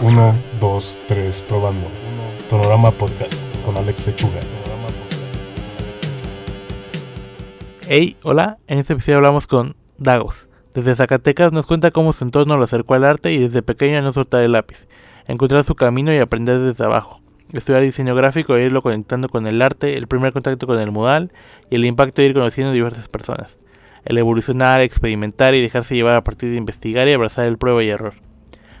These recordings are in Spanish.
1, 2, 3, probando. Tonorama Podcast con Alex Lechuga. Hey, hola, en este episodio hablamos con Dagos. Desde Zacatecas nos cuenta cómo su entorno lo acercó al arte y desde pequeño no soltar el lápiz, encontrar su camino y aprender desde abajo. Estudiar diseño gráfico e irlo conectando con el arte, el primer contacto con el modal y el impacto de ir conociendo diversas personas. El evolucionar, experimentar y dejarse llevar a partir de investigar y abrazar el prueba y error.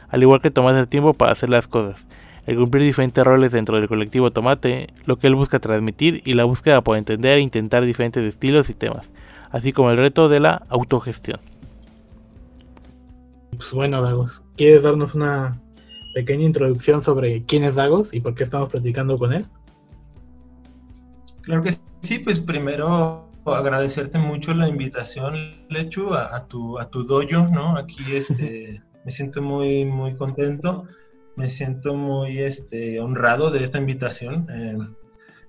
Al igual que tomarse el tiempo para hacer las cosas, el cumplir diferentes roles dentro del colectivo Tomate, lo que él busca transmitir y la búsqueda por entender e intentar diferentes estilos y temas, así como el reto de la autogestión. Pues bueno, Dagos, ¿quieres darnos una pequeña introducción sobre quién es Dagos y por qué estamos platicando con él? Claro que sí, pues primero agradecerte mucho la invitación, Lechu, a, tu, a tu dojo, ¿no? Aquí este, me siento muy, muy contento, me siento muy este, honrado de esta invitación. Eh,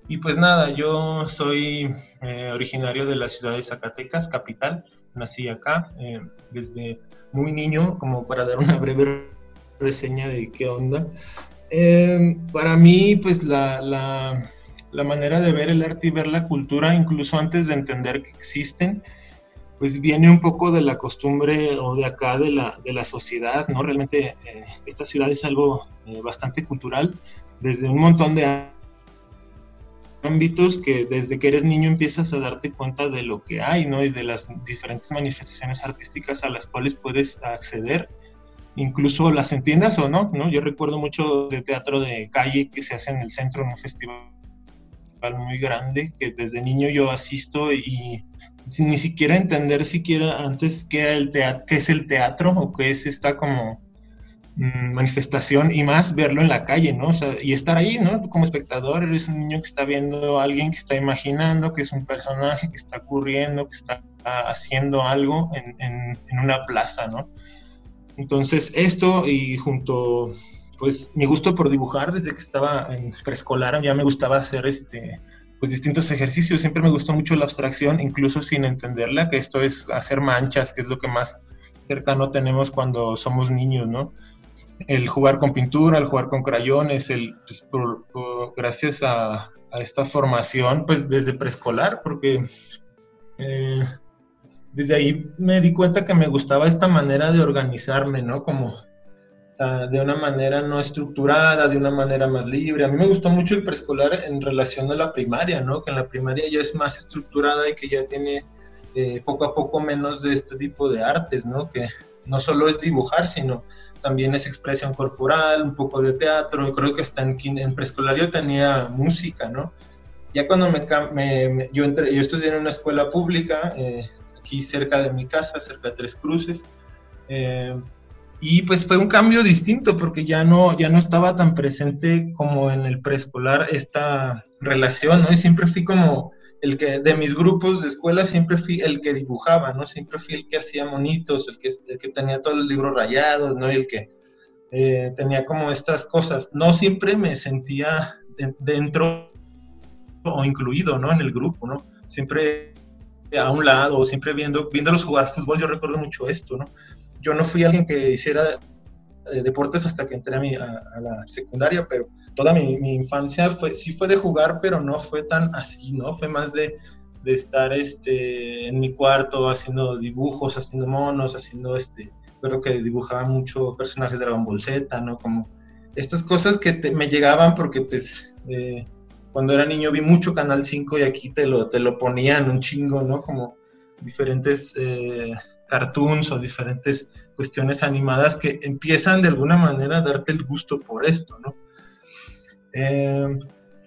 y pues nada, yo soy eh, originario de la ciudad de Zacatecas, capital, nací acá eh, desde muy niño, como para dar una breve reseña de qué onda. para mí, pues la, la la manera de ver el arte y ver la cultura, incluso antes de entender que existen, pues viene un poco de la costumbre o de acá de la, de la sociedad, ¿no? Realmente eh, esta ciudad es algo eh, bastante cultural, desde un montón de ámbitos que desde que eres niño empiezas a darte cuenta de lo que hay, ¿no? Y de las diferentes manifestaciones artísticas a las cuales puedes acceder, incluso las entiendas o no, ¿no? Yo recuerdo mucho de teatro de calle que se hace en el centro en un festival muy grande que desde niño yo asisto y ni siquiera entender siquiera antes qué, el qué es el teatro o qué es esta como mm, manifestación y más verlo en la calle, ¿no? O sea, y estar ahí, ¿no? Como espectador, eres un niño que está viendo a alguien que está imaginando, que es un personaje que está ocurriendo, que está haciendo algo en, en, en una plaza, ¿no? Entonces, esto y junto pues mi gusto por dibujar desde que estaba en preescolar ya me gustaba hacer este pues distintos ejercicios, siempre me gustó mucho la abstracción, incluso sin entenderla, que esto es hacer manchas, que es lo que más cercano tenemos cuando somos niños, ¿no? El jugar con pintura, el jugar con crayones, el, pues, gracias a, esta formación, pues desde preescolar, porque eh, desde ahí me di cuenta que me gustaba esta manera de organizarme, ¿no? Como de una manera no estructurada, de una manera más libre. A mí me gustó mucho el preescolar en relación a la primaria, ¿no? Que en la primaria ya es más estructurada y que ya tiene eh, poco a poco menos de este tipo de artes, ¿no? Que no solo es dibujar, sino también es expresión corporal, un poco de teatro. Creo que hasta en, en preescolar yo tenía música, ¿no? Ya cuando me, yo, entré, yo estudié en una escuela pública, eh, aquí cerca de mi casa, cerca de Tres Cruces, eh, y pues fue un cambio distinto porque ya no, ya no estaba tan presente como en el preescolar esta relación, ¿no? Y siempre fui como el que, de mis grupos de escuela, siempre fui el que dibujaba, ¿no? Siempre fui el que hacía monitos, el que, el que tenía todos los libros rayados, ¿no? Y el que eh, tenía como estas cosas. No siempre me sentía dentro o incluido, ¿no? En el grupo, ¿no? Siempre a un lado, siempre viendo, viéndolos jugar fútbol, yo recuerdo mucho esto, ¿no? Yo no fui alguien que hiciera eh, deportes hasta que entré a, mi, la secundaria, pero toda mi, infancia fue, sí fue de jugar, pero no fue tan así, ¿no? Fue más de, de estar este, en mi cuarto haciendo dibujos, haciendo monos, haciendo este, creo que dibujaba mucho personajes de Dragon Ball ¿no? Como estas cosas que me llegaban porque pues eh, cuando era niño vi mucho Canal 5 y aquí te lo, te lo ponían un chingo, ¿no? Como diferentes eh, cartoons o diferentes cuestiones animadas que empiezan de alguna manera a darte el gusto por esto, ¿no? Eh,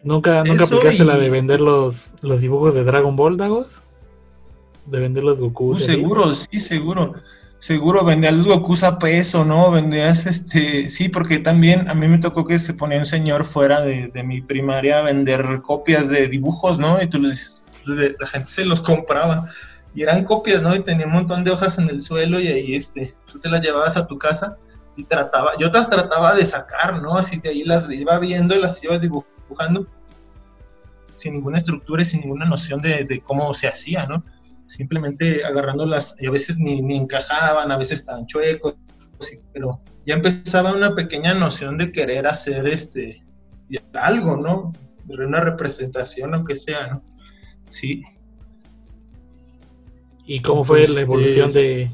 ¿Nunca, ¿nunca aplicaste la de vender los, los dibujos de Dragon Ball, Dagos? De vender los Goku. Uh, seguro, sí, seguro. Seguro vendías los Goku a peso, ¿no? Vendías este. Sí, porque también a mí me tocó que se ponía un señor fuera de, de mi primaria a vender copias de dibujos, ¿no? Y tú les, la gente se los compraba y eran copias, ¿no? Y tenía un montón de hojas en el suelo y ahí este, tú te las llevabas a tu casa y trataba, yo las trataba de sacar, ¿no? Así de ahí las iba viendo y las iba dibujando sin ninguna estructura y sin ninguna noción de, cómo se hacía, ¿no? Simplemente agarrándolas y a veces ni, ni, encajaban, a veces estaban chuecos, pero ya empezaba una pequeña noción de querer hacer este algo, ¿no? Una representación o que sea, ¿no? Sí. ¿Y cómo fue la evolución de,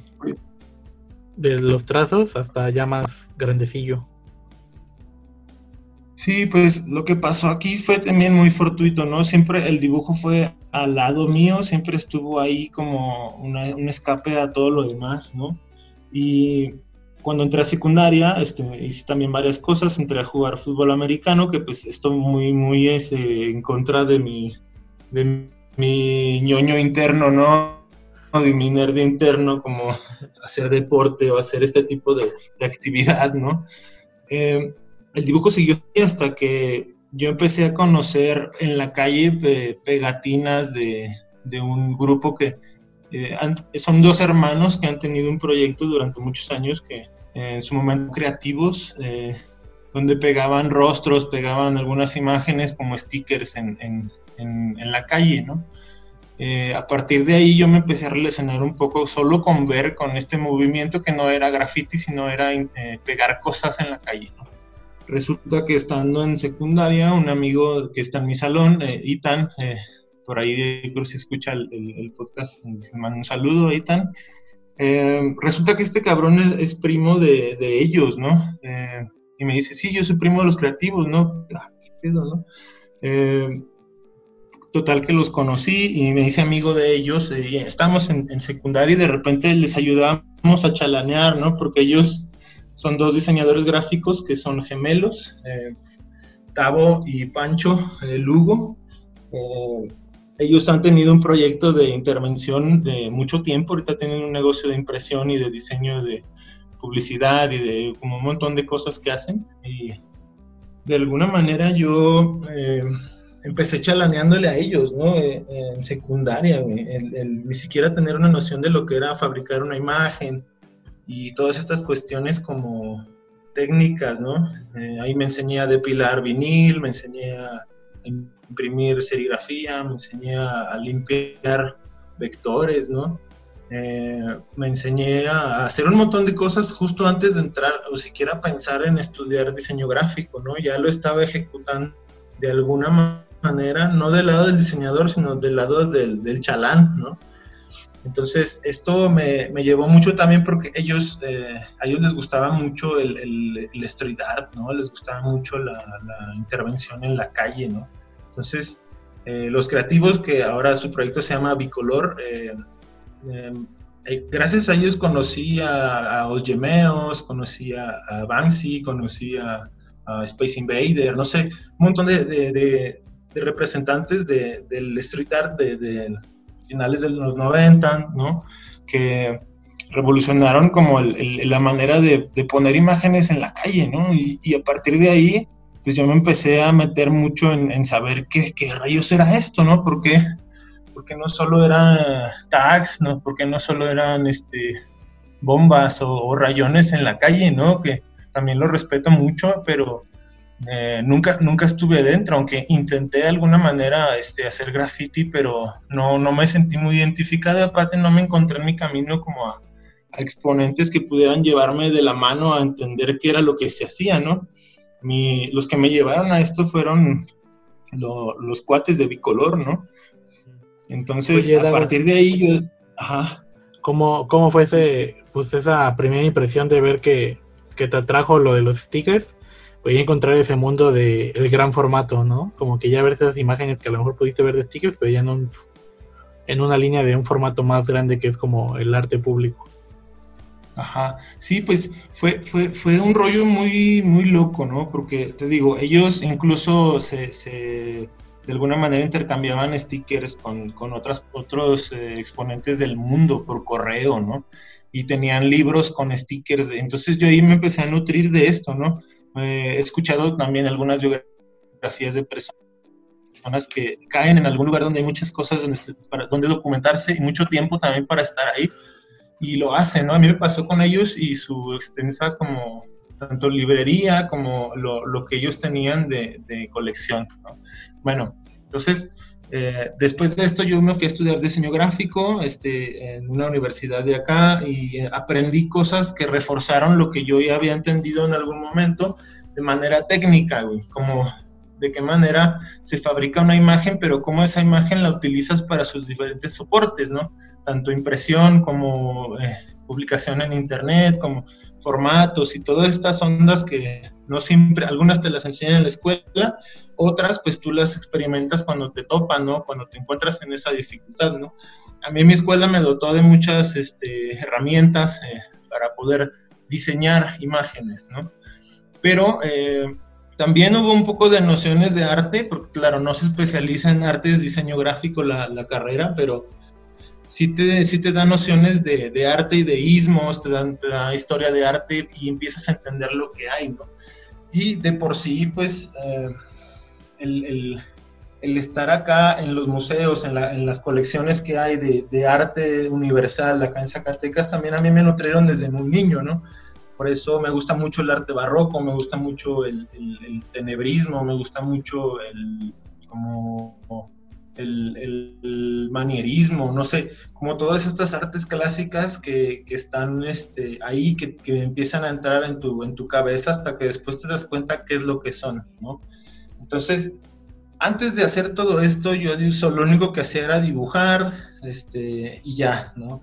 de los trazos hasta ya más grandecillo? Sí, pues lo que pasó aquí fue también muy fortuito, ¿no? Siempre el dibujo fue al lado mío, siempre estuvo ahí como un escape a todo lo demás, ¿no? Y cuando entré a secundaria, este, hice también varias cosas, entré a jugar fútbol americano, que pues estoy muy, muy este, en contra de mi, de mi ñoño interno, ¿no? De mi nerd interno, como hacer deporte o hacer este tipo de, actividad, ¿no? Eh, el dibujo siguió hasta que yo empecé a conocer en la calle eh, pegatinas de, un grupo que eh, son dos hermanos que han tenido un proyecto durante muchos años que en su momento creativos, donde pegaban rostros, pegaban algunas imágenes como stickers en, en la calle, ¿no? Eh, a partir de ahí yo me empecé a relacionar un poco solo con ver con este movimiento que no era graffiti, sino era eh, pegar cosas en la calle. Resulta que estando en secundaria, un amigo que está en mi salón, eh, Itan, por ahí creo que se escucha el, podcast, se manda un saludo Itan. resulta que este cabrón es, primo de, de, ellos, ¿no? y me dice, sí, yo soy primo de los creativos, ¿no? Ah, ¿qué pedo, no? Total que los conocí y me hice amigo de ellos. Y estamos en, secundaria y de repente les ayudábamos a chalanear, ¿no? Porque ellos son dos diseñadores gráficos que son gemelos, eh, Tavo y Pancho eh, Lugo. Eh, ellos han tenido un proyecto de intervención de mucho tiempo, ahorita tienen un negocio de impresión y de diseño de publicidad y de como un montón de cosas que hacen. Y de alguna manera yo empecé chalaneándole a ellos, ¿no? Eh, en secundaria, ni siquiera tener una noción de lo que era fabricar una imagen y todas estas cuestiones como técnicas, ¿no? Eh, ahí me enseñé a depilar vinil, me enseñé a imprimir serigrafía, me enseñé a, limpiar vectores, ¿no? Eh, me enseñé a hacer un montón de cosas justo antes de entrar o siquiera pensar en estudiar diseño gráfico, ¿no? Ya lo estaba ejecutando de alguna manera no del lado del diseñador, sino del lado del, del chalán, ¿no? Entonces, esto me, me, llevó mucho también porque ellos, eh, a ellos les gustaba mucho el, el, street art, ¿no? Les gustaba mucho la, intervención en la calle, ¿no? Entonces, eh, los creativos, que ahora su proyecto se llama Bicolor, eh, gracias a ellos conocí a, a Osgemeos, conocí a, Banksy, conocí a, Space Invader, no sé, un montón de representantes de, del street art de, finales de los 90, ¿no? Que revolucionaron como la manera de, poner imágenes en la calle, ¿no? Y, a partir de ahí, pues yo me empecé a meter mucho en, saber qué, qué, rayos era esto, ¿no? Porque, porque no solo eran tags, ¿no? Porque no solo eran este, bombas o, o rayones en la calle, ¿no? Que también lo respeto mucho, pero eh, nunca, nunca estuve dentro, aunque intenté de alguna manera este, hacer graffiti, pero no, no me sentí muy identificado. Aparte, no me encontré en mi camino como a, exponentes que pudieran llevarme de la mano a entender qué era lo que se hacía, ¿no? los que me llevaron a esto fueron los cuates de bicolor, ¿no? Entonces, a partir de ahí yo... Ajá. ¿Cómo, ¿Cómo, fue ese, pues esa primera impresión de ver que, que te atrajo lo de los stickers? Voy a encontrar ese mundo del el gran formato, ¿no? Como que ya ver esas imágenes que a lo mejor pudiste ver de stickers, pero ya en, en una línea de un formato más grande que es como el arte público. Ajá, sí, pues fue, fue, fue un rollo muy, muy loco, ¿no? Porque te digo, ellos incluso se, se de alguna manera intercambiaban stickers con, con otras, otros eh, exponentes del mundo por correo, ¿no? Y tenían libros con stickers. De, entonces yo ahí me empecé a nutrir de esto, ¿no? He escuchado también algunas biografías de personas que caen en algún lugar donde hay muchas cosas donde, para, donde documentarse y mucho tiempo también para estar ahí y lo hacen, ¿no? A mí me pasó con ellos y su extensa como tanto librería como lo, lo que ellos tenían de, de colección, ¿no? Bueno, entonces Eh, después de esto yo me fui a estudiar diseño gráfico este, en una universidad de acá y eh, aprendí cosas que reforzaron lo que yo ya había entendido en algún momento de manera técnica, güey, como de qué manera se fabrica una imagen, pero cómo esa imagen la utilizas para sus diferentes soportes, ¿no? Tanto impresión como eh, publicación en internet, como formatos y todas estas ondas que no siempre, algunas te las enseñan en la escuela, otras pues tú las experimentas cuando te topan, ¿no? Cuando te encuentras en esa dificultad, ¿no? A mí mi escuela me dotó de muchas este, herramientas eh, para poder diseñar imágenes, ¿no? Pero eh, también hubo un poco de nociones de arte, porque claro, no se especializa en artes, diseño gráfico la, la carrera, pero sí te, sí te da nociones de, de, arte y de ismos, te, te da historia de arte y empiezas a entender lo que hay, ¿no? Y de por sí, pues, eh, el, el, el, estar acá en los museos, en, la, en las colecciones que hay de, de, arte universal acá en Zacatecas, también a mí me nutrieron desde muy niño, ¿no? Por eso me gusta mucho el arte barroco, me gusta mucho el, el, el tenebrismo, me gusta mucho el, como el, manierismo, no sé, como todas estas artes clásicas que, que están este, ahí, que, que, empiezan a entrar en tu, en tu cabeza hasta que después te das cuenta qué es lo que son, ¿no? Entonces, antes de hacer todo esto, yo lo único que hacía era dibujar, este, y ya, ¿no?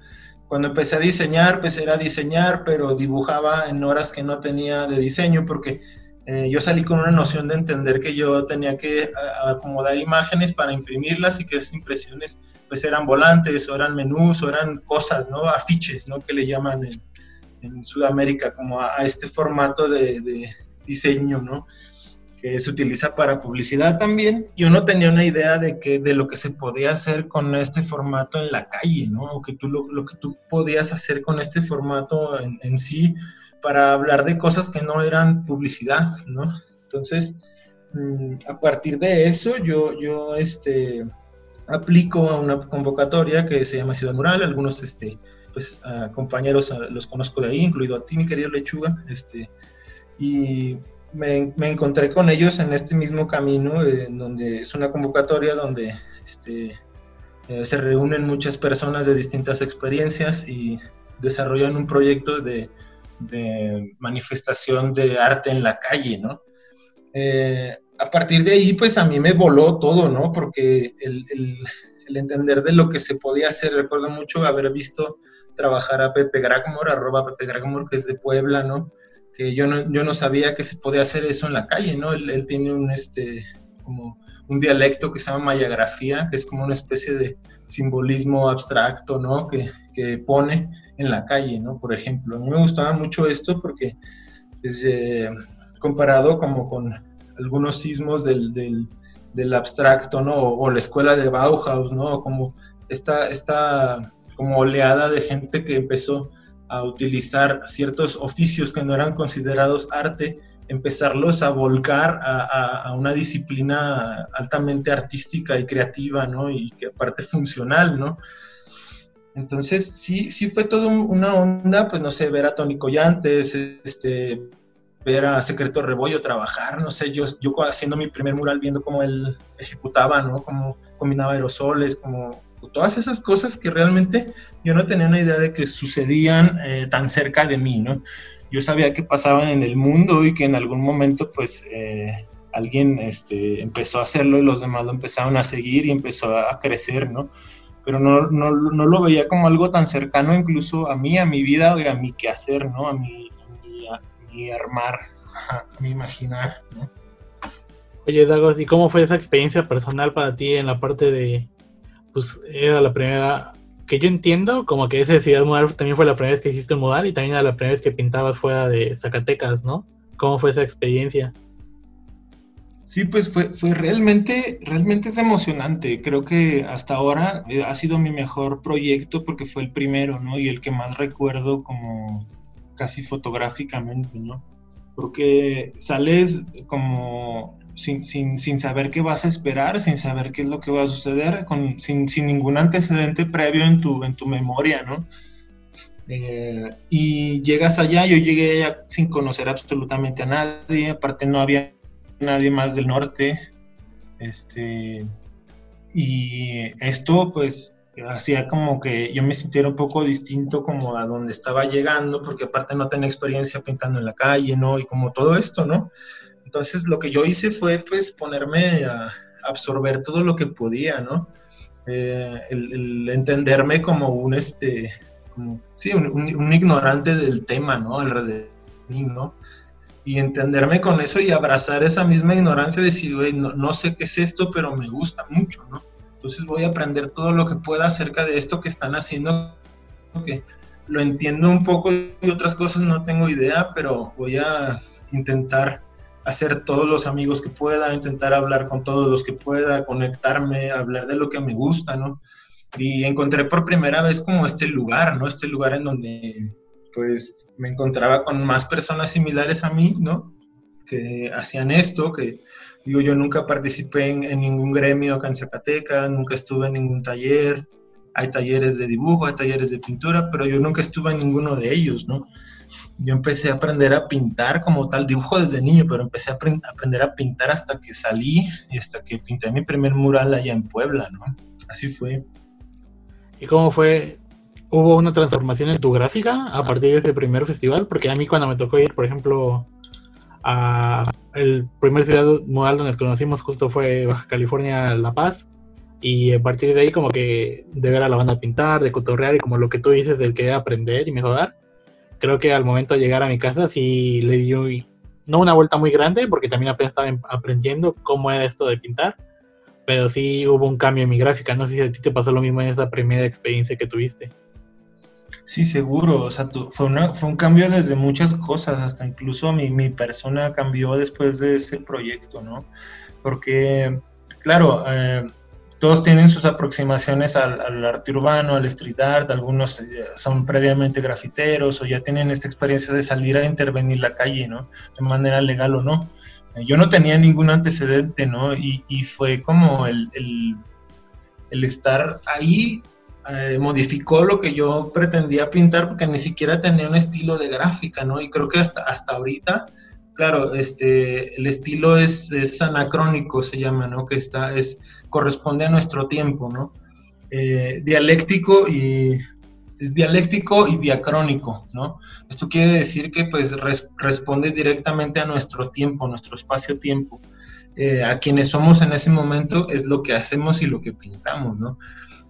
Cuando empecé a diseñar, empecé a diseñar, pero dibujaba en horas que no tenía de diseño porque eh, yo salí con una noción de entender que yo tenía que acomodar imágenes para imprimirlas y que esas impresiones pues eran volantes o eran menús o eran cosas, ¿no? Afiches, ¿no? Que le llaman en, en Sudamérica como a, a este formato de, de, diseño, ¿no? Que se utiliza para publicidad también. Yo no tenía una idea de, que, de lo que se podía hacer con este formato en la calle, ¿no? O que tú, lo, lo que tú podías hacer con este formato en, en sí para hablar de cosas que no eran publicidad, ¿no? Entonces, mmm, a partir de eso, yo, yo este, aplico a una convocatoria que se llama Ciudad Mural, algunos este, pues, compañeros los conozco de ahí, incluido a ti, mi querido Lechuga, este, y me, me, encontré con ellos en este mismo camino, eh, donde es una convocatoria donde este, eh, se reúnen muchas personas de distintas experiencias y desarrollan un proyecto de de manifestación de arte en la calle, ¿no? Eh, a partir de ahí, pues a mí me voló todo, ¿no? Porque el, el, el, entender de lo que se podía hacer, recuerdo mucho haber visto trabajar a Pepe Gragmore, arroba Pepe Gragmore, que es de Puebla, ¿no? Que yo no, yo no sabía que se podía hacer eso en la calle, ¿no? Él, él tiene un, este, como un dialecto que se llama mayagrafía, que es como una especie de simbolismo abstracto, ¿no? Que, que pone en la calle, ¿no? Por ejemplo, me gustaba mucho esto porque es eh, comparado como con algunos sismos del, del, abstracto, ¿no? O, o, la escuela de Bauhaus, ¿no? Como esta, esta como oleada de gente que empezó a utilizar ciertos oficios que no eran considerados arte, empezarlos a volcar a, a, a, una disciplina altamente artística y creativa, ¿no? Y que aparte funcional, ¿no? Entonces, sí, sí fue todo una onda, pues no sé, ver a Tony Collantes, este, ver a Secreto Rebollo trabajar, no sé, yo, yo haciendo mi primer mural, viendo cómo él ejecutaba, ¿no? Cómo combinaba aerosoles, como todas esas cosas que realmente yo no tenía una idea de que sucedían eh, tan cerca de mí, ¿no? Yo sabía que pasaban en el mundo y que en algún momento, pues, eh, alguien este, empezó a hacerlo y los demás lo empezaron a seguir y empezó a crecer, ¿no? Pero no, no, no, lo veía como algo tan cercano incluso a mí, a mi vida, a mi quehacer, ¿no? A mi, a mi, a mi armar, a mi imaginar, ¿no? Oye, Dagos, ¿y cómo fue esa experiencia personal para ti en la parte de, pues, era la primera, que yo entiendo, como que esa ciudad modal también fue la primera vez que hiciste modal y también era la primera vez que pintabas fuera de Zacatecas, ¿no? ¿Cómo fue esa experiencia? Sí, pues fue, fue realmente, realmente es emocionante. Creo que hasta ahora eh, ha sido mi mejor proyecto porque fue el primero, ¿no? Y el que más recuerdo como casi fotográficamente, ¿no? Porque sales como sin, sin, sin saber qué vas a esperar, sin saber qué es lo que va a suceder, con, sin, sin ningún antecedente previo en tu, en tu memoria, ¿no? Eh, y llegas allá, yo llegué allá sin conocer absolutamente a nadie, aparte no había nadie más del norte. Este, y esto pues hacía como que yo me sintiera un poco distinto como a donde estaba llegando, porque aparte no tenía experiencia pintando en la calle, ¿no? Y como todo esto, ¿no? Entonces lo que yo hice fue pues ponerme a absorber todo lo que podía, ¿no? Eh, el, entenderme como un, este, como, sí, un, ignorante del tema, ¿no? Alrededor ¿no? Y entenderme con eso y abrazar esa misma ignorancia, decir, güey, no, no sé qué es esto, pero me gusta mucho, ¿no? Entonces voy a aprender todo lo que pueda acerca de esto que están haciendo, que lo entiendo un poco y otras cosas no tengo idea, pero voy a intentar hacer todos los amigos que pueda, intentar hablar con todos los que pueda, conectarme, hablar de lo que me gusta, ¿no? Y encontré por primera vez como este lugar, ¿no? Este lugar en donde pues me encontraba con más personas similares a mí, ¿no? Que hacían esto, que digo, yo nunca participé en, ningún gremio acá en Zacatecas, nunca estuve en ningún taller, hay talleres de dibujo, hay talleres de pintura, pero yo nunca estuve en ninguno de ellos, ¿no? Yo empecé a aprender a pintar como tal, dibujo desde niño, pero empecé a aprender a pintar hasta que salí y hasta que pinté mi primer mural allá en Puebla, ¿no? Así fue. ¿Y cómo fue hubo una transformación en tu gráfica a partir de ese primer festival? Porque a mí cuando me tocó ir, por ejemplo, a el primer ciudad modal donde nos conocimos justo fue Baja California, La Paz. Y a partir de ahí como que de ver a la banda pintar, de cotorrear y como lo que tú dices del que aprender y mejorar, creo que al momento de llegar a mi casa sí le di no una vuelta muy grande porque también apenas estaba aprendiendo cómo era esto de pintar, pero sí hubo un cambio en mi gráfica. No sé si a ti te pasó lo mismo en esa primera experiencia que tuviste. Sí, seguro. O sea, fue, un cambio desde muchas cosas, hasta incluso mi, persona cambió después de ese proyecto, ¿no? Porque, claro, eh, todos tienen sus aproximaciones al, arte urbano, al street art, algunos son previamente grafiteros o ya tienen esta experiencia de salir a intervenir la calle, ¿no? De manera legal o no. Eh, yo no tenía ningún antecedente, ¿no? Y, fue como el, el estar ahí eh, modificó lo que yo pretendía pintar porque ni siquiera tenía un estilo de gráfica, ¿no? Y creo que hasta, hasta ahorita, claro, este, el estilo es, es anacrónico, se llama, ¿no? Que está, es, corresponde a nuestro tiempo, ¿no? Eh, dialéctico y dialéctico y diacrónico, ¿no? Esto quiere decir que pues responde directamente a nuestro tiempo, nuestro espacio-tiempo. Eh, a quienes somos en ese momento es lo que hacemos y lo que pintamos, ¿no?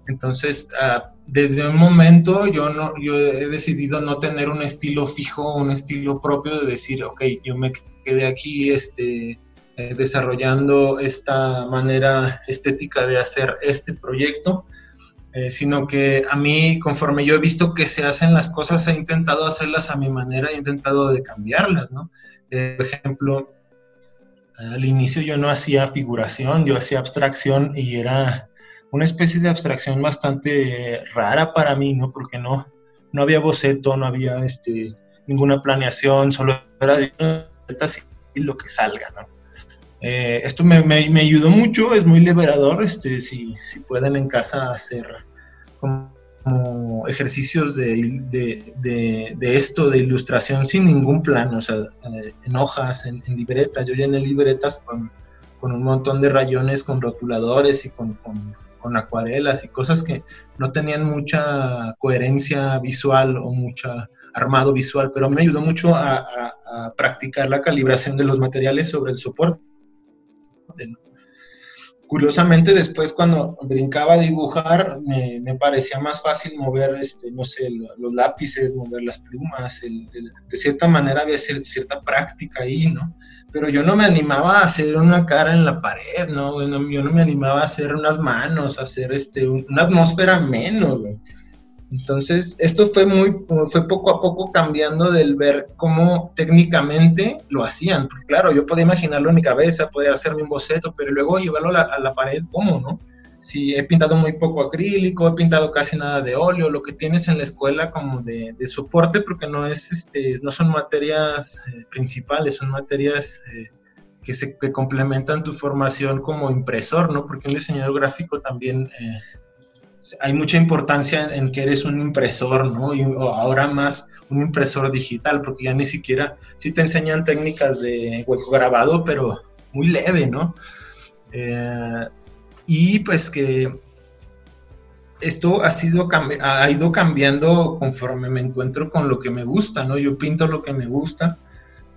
Entonces, ah, desde un momento yo, no, yo he decidido no tener un estilo fijo, un estilo propio de decir, ok, yo me quedé aquí este, eh, desarrollando esta manera estética de hacer este proyecto, eh, sino que a mí, conforme yo he visto que se hacen las cosas, he intentado hacerlas a mi manera, he intentado de cambiarlas, ¿no? Eh, por ejemplo, al inicio yo no hacía figuración, yo hacía abstracción y era una especie de abstracción bastante rara para mí, ¿no? Porque no, no había boceto, no había este, ninguna planeación, solo era de y lo que salga, ¿no? Eh, esto me, me, ayudó mucho, es muy liberador, este, si, si pueden en casa hacer como, ejercicios de, de, de, esto, de ilustración sin ningún plano, o sea, eh, en hojas, en, libretas, yo llené libretas con, con, un montón de rayones, con rotuladores y con, con con acuarelas y cosas que no tenían mucha coherencia visual o mucha armado visual, pero me ayudó mucho a, practicar la calibración de los materiales sobre el soporte. Curiosamente, después cuando brincaba a dibujar, me, parecía más fácil mover, este, no sé, los lápices, mover las plumas, de cierta manera había cierta práctica ahí, ¿no? pero yo no me animaba a hacer una cara en la pared, ¿no? yo no me animaba a hacer unas manos, a hacer este, una atmósfera menos, Entonces, esto fue muy, fue poco a poco cambiando del ver cómo técnicamente lo hacían. Porque claro, yo podía imaginarlo en mi cabeza, podía hacerme un boceto, pero luego llevarlo a la, pared, ¿cómo, no? si he pintado muy poco acrílico, he pintado casi nada de óleo, lo que tienes en la escuela como de, soporte, porque no es este, no son materias eh, principales, son materias eh, que se que complementan tu formación como impresor, ¿no? Porque un diseñador gráfico también eh, hay mucha importancia en, que eres un impresor, ¿no? Y ahora más un impresor digital, porque ya ni siquiera, sí te enseñan técnicas de hueco grabado, pero muy leve, ¿no? y pues que esto ha, sido, ha ido cambiando conforme me encuentro con lo que me gusta, ¿no? Yo pinto lo que me gusta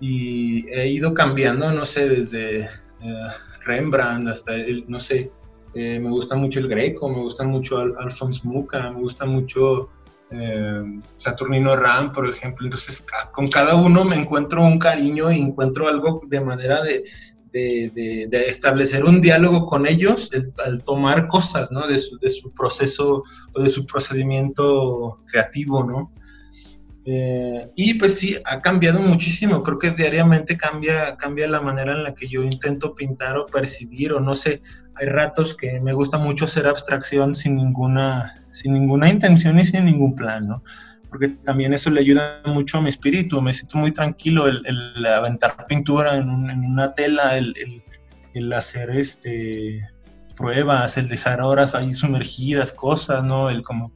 y he ido cambiando, no sé, desde eh, Rembrandt hasta, no sé, eh, me gusta mucho el Greco, me gusta mucho Alphonse Mucha, me gusta mucho eh, Saturnino Ram, por ejemplo. Entonces, con cada uno me encuentro un cariño y encuentro algo de manera de, de, establecer un diálogo con ellos al tomar cosas, ¿no? De su, de su, proceso o de su procedimiento creativo, ¿no? Eh, y pues sí, ha cambiado muchísimo. Creo que diariamente cambia, cambia la manera en la que yo intento pintar o percibir, o no sé, hay ratos que me gusta mucho hacer abstracción sin ninguna, sin ninguna intención y sin ningún plan, ¿no? Porque también eso le ayuda mucho a mi espíritu, me siento muy tranquilo el, aventar pintura en, una tela, el, el, el, hacer este pruebas, el dejar horas ahí sumergidas, cosas, ¿no? El como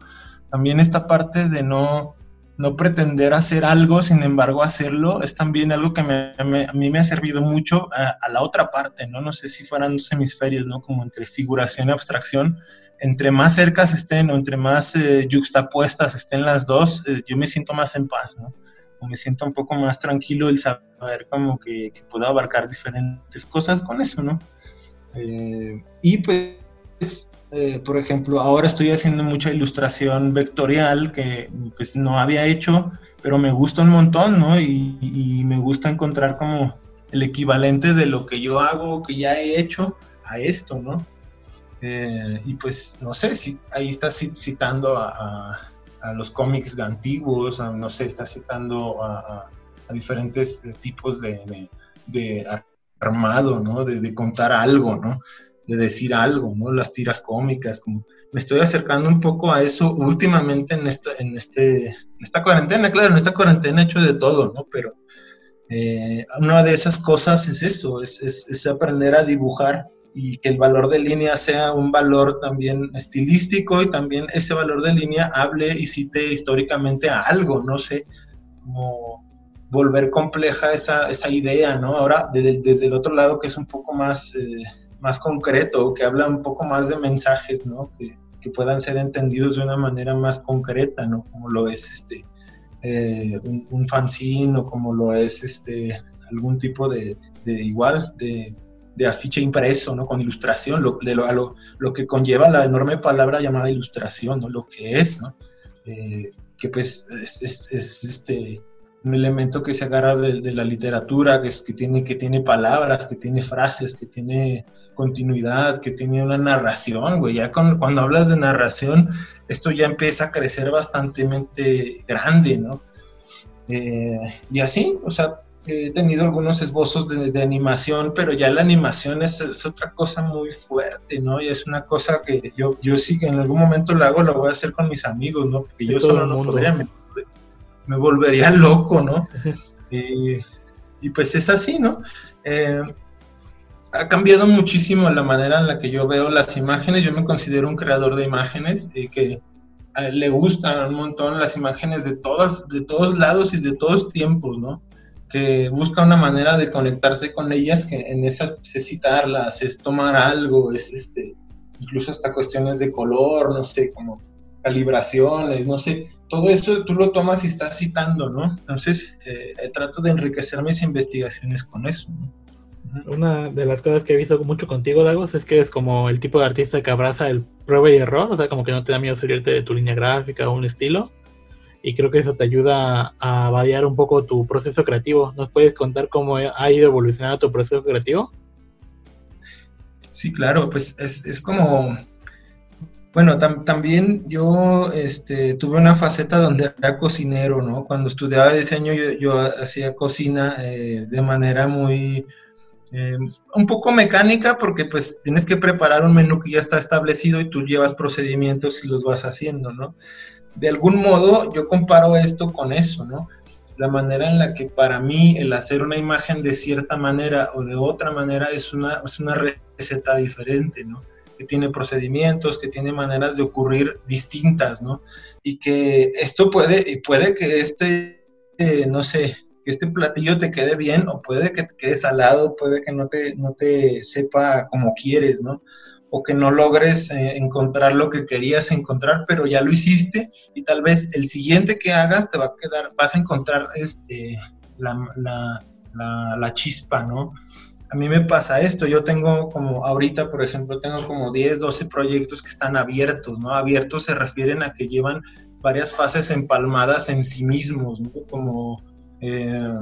también esta parte de no no pretender hacer algo, sin embargo hacerlo, es también algo que a mí me ha servido mucho a, la otra parte, ¿no? No sé si fueran dos hemisferios, ¿no? Como entre figuración y abstracción, entre más cercas estén o entre más eh, juxtapuestas estén las dos, eh, yo me siento más en paz, ¿no? O me siento un poco más tranquilo el saber como que, puedo abarcar diferentes cosas con eso, ¿no? Eh, y pues eh, por ejemplo, ahora estoy haciendo mucha ilustración vectorial que pues no había hecho, pero me gusta un montón, ¿no? Y, me gusta encontrar como el equivalente de lo que yo hago, que ya he hecho, a esto, ¿no? Eh, y pues, no sé, si ahí estás citando a, los cómics antiguos, no sé, está citando a, diferentes tipos de, armado, ¿no? De, de, contar algo, ¿no? De decir algo, ¿no? Las tiras cómicas, como me estoy acercando un poco a eso últimamente en, esta, en, este, esta cuarentena, claro, en esta cuarentena he hecho de todo, ¿no? Pero eh, una de esas cosas es eso, es, es, aprender a dibujar y que el valor de línea sea un valor también estilístico y también ese valor de línea hable y cite históricamente a algo, no sé, como volver compleja esa, esa idea, ¿no? Ahora, desde, desde, el otro lado, que es un poco más... Eh, más concreto, que habla un poco más de mensajes, ¿no? Que, que puedan ser entendidos de una manera más concreta, ¿no? Como lo es este, eh, un, un, fanzine o como lo es este, algún tipo de, igual, de, afiche impreso, ¿no? Con ilustración, lo, de lo, a lo, lo, que conlleva la enorme palabra llamada ilustración, ¿no? Lo que es, ¿no? Eh, que pues es, es, es este un elemento que se agarra de, de la literatura, que, es, que, tiene, que tiene palabras, que tiene frases, que tiene continuidad, que tiene una narración, güey. Ya cuando hablas de narración, esto ya empieza a crecer bastante grande, ¿no? Eh, y así, o sea, he tenido algunos esbozos de, animación, pero ya la animación es, otra cosa muy fuerte, ¿no? Y es una cosa que yo, yo sí que en algún momento lo hago, lo voy a hacer con mis amigos, ¿no? Porque yo solo no podría, me, volvería loco, ¿no? y, y, pues es así, ¿no? Eh, ha cambiado muchísimo la manera en la que yo veo las imágenes. Yo me considero un creador de imágenes y que le gustan un montón las imágenes de todas, de todos lados y de todos tiempos, ¿no? Que busca una manera de conectarse con ellas, que en esas es citarlas, es tomar algo, es este, incluso hasta cuestiones de color, no sé, como calibraciones, no sé, todo eso tú lo tomas y estás citando, ¿no? Entonces, eh, trato de enriquecer mis investigaciones con eso, ¿no? Una de las cosas que he visto mucho contigo, Dagos, es que es como el tipo de artista que abraza el prueba y error, o sea, como que no te da miedo salirte de tu línea gráfica o un estilo. Y creo que eso te ayuda a variar un poco tu proceso creativo. ¿Nos puedes contar cómo ha ido evolucionando tu proceso creativo? Sí, claro, pues es, es como bueno, también yo este, tuve una faceta donde era cocinero, ¿no? Cuando estudiaba diseño yo, hacía cocina eh, de manera muy, eh, un poco mecánica porque pues tienes que preparar un menú que ya está establecido y tú llevas procedimientos y los vas haciendo, ¿no? De algún modo yo comparo esto con eso, ¿no? La manera en la que para mí el hacer una imagen de cierta manera o de otra manera es una, es una receta diferente, ¿no? Que tiene procedimientos, que tiene maneras de ocurrir distintas, ¿no? Y que esto puede, y puede que este, eh, no sé, que este platillo te quede bien o puede que te quede salado, puede que no te, no te sepa como quieres, ¿no? o que no logres eh, encontrar lo que querías encontrar, pero ya lo hiciste y tal vez el siguiente que hagas te va a quedar, vas a encontrar este, la, la, la chispa, ¿no? a mí me pasa esto, yo tengo como ahorita, por ejemplo, tengo como 10, 12 proyectos que están abiertos, ¿no? Abiertos se refieren a que llevan varias fases empalmadas en sí mismos, ¿no? Como eh,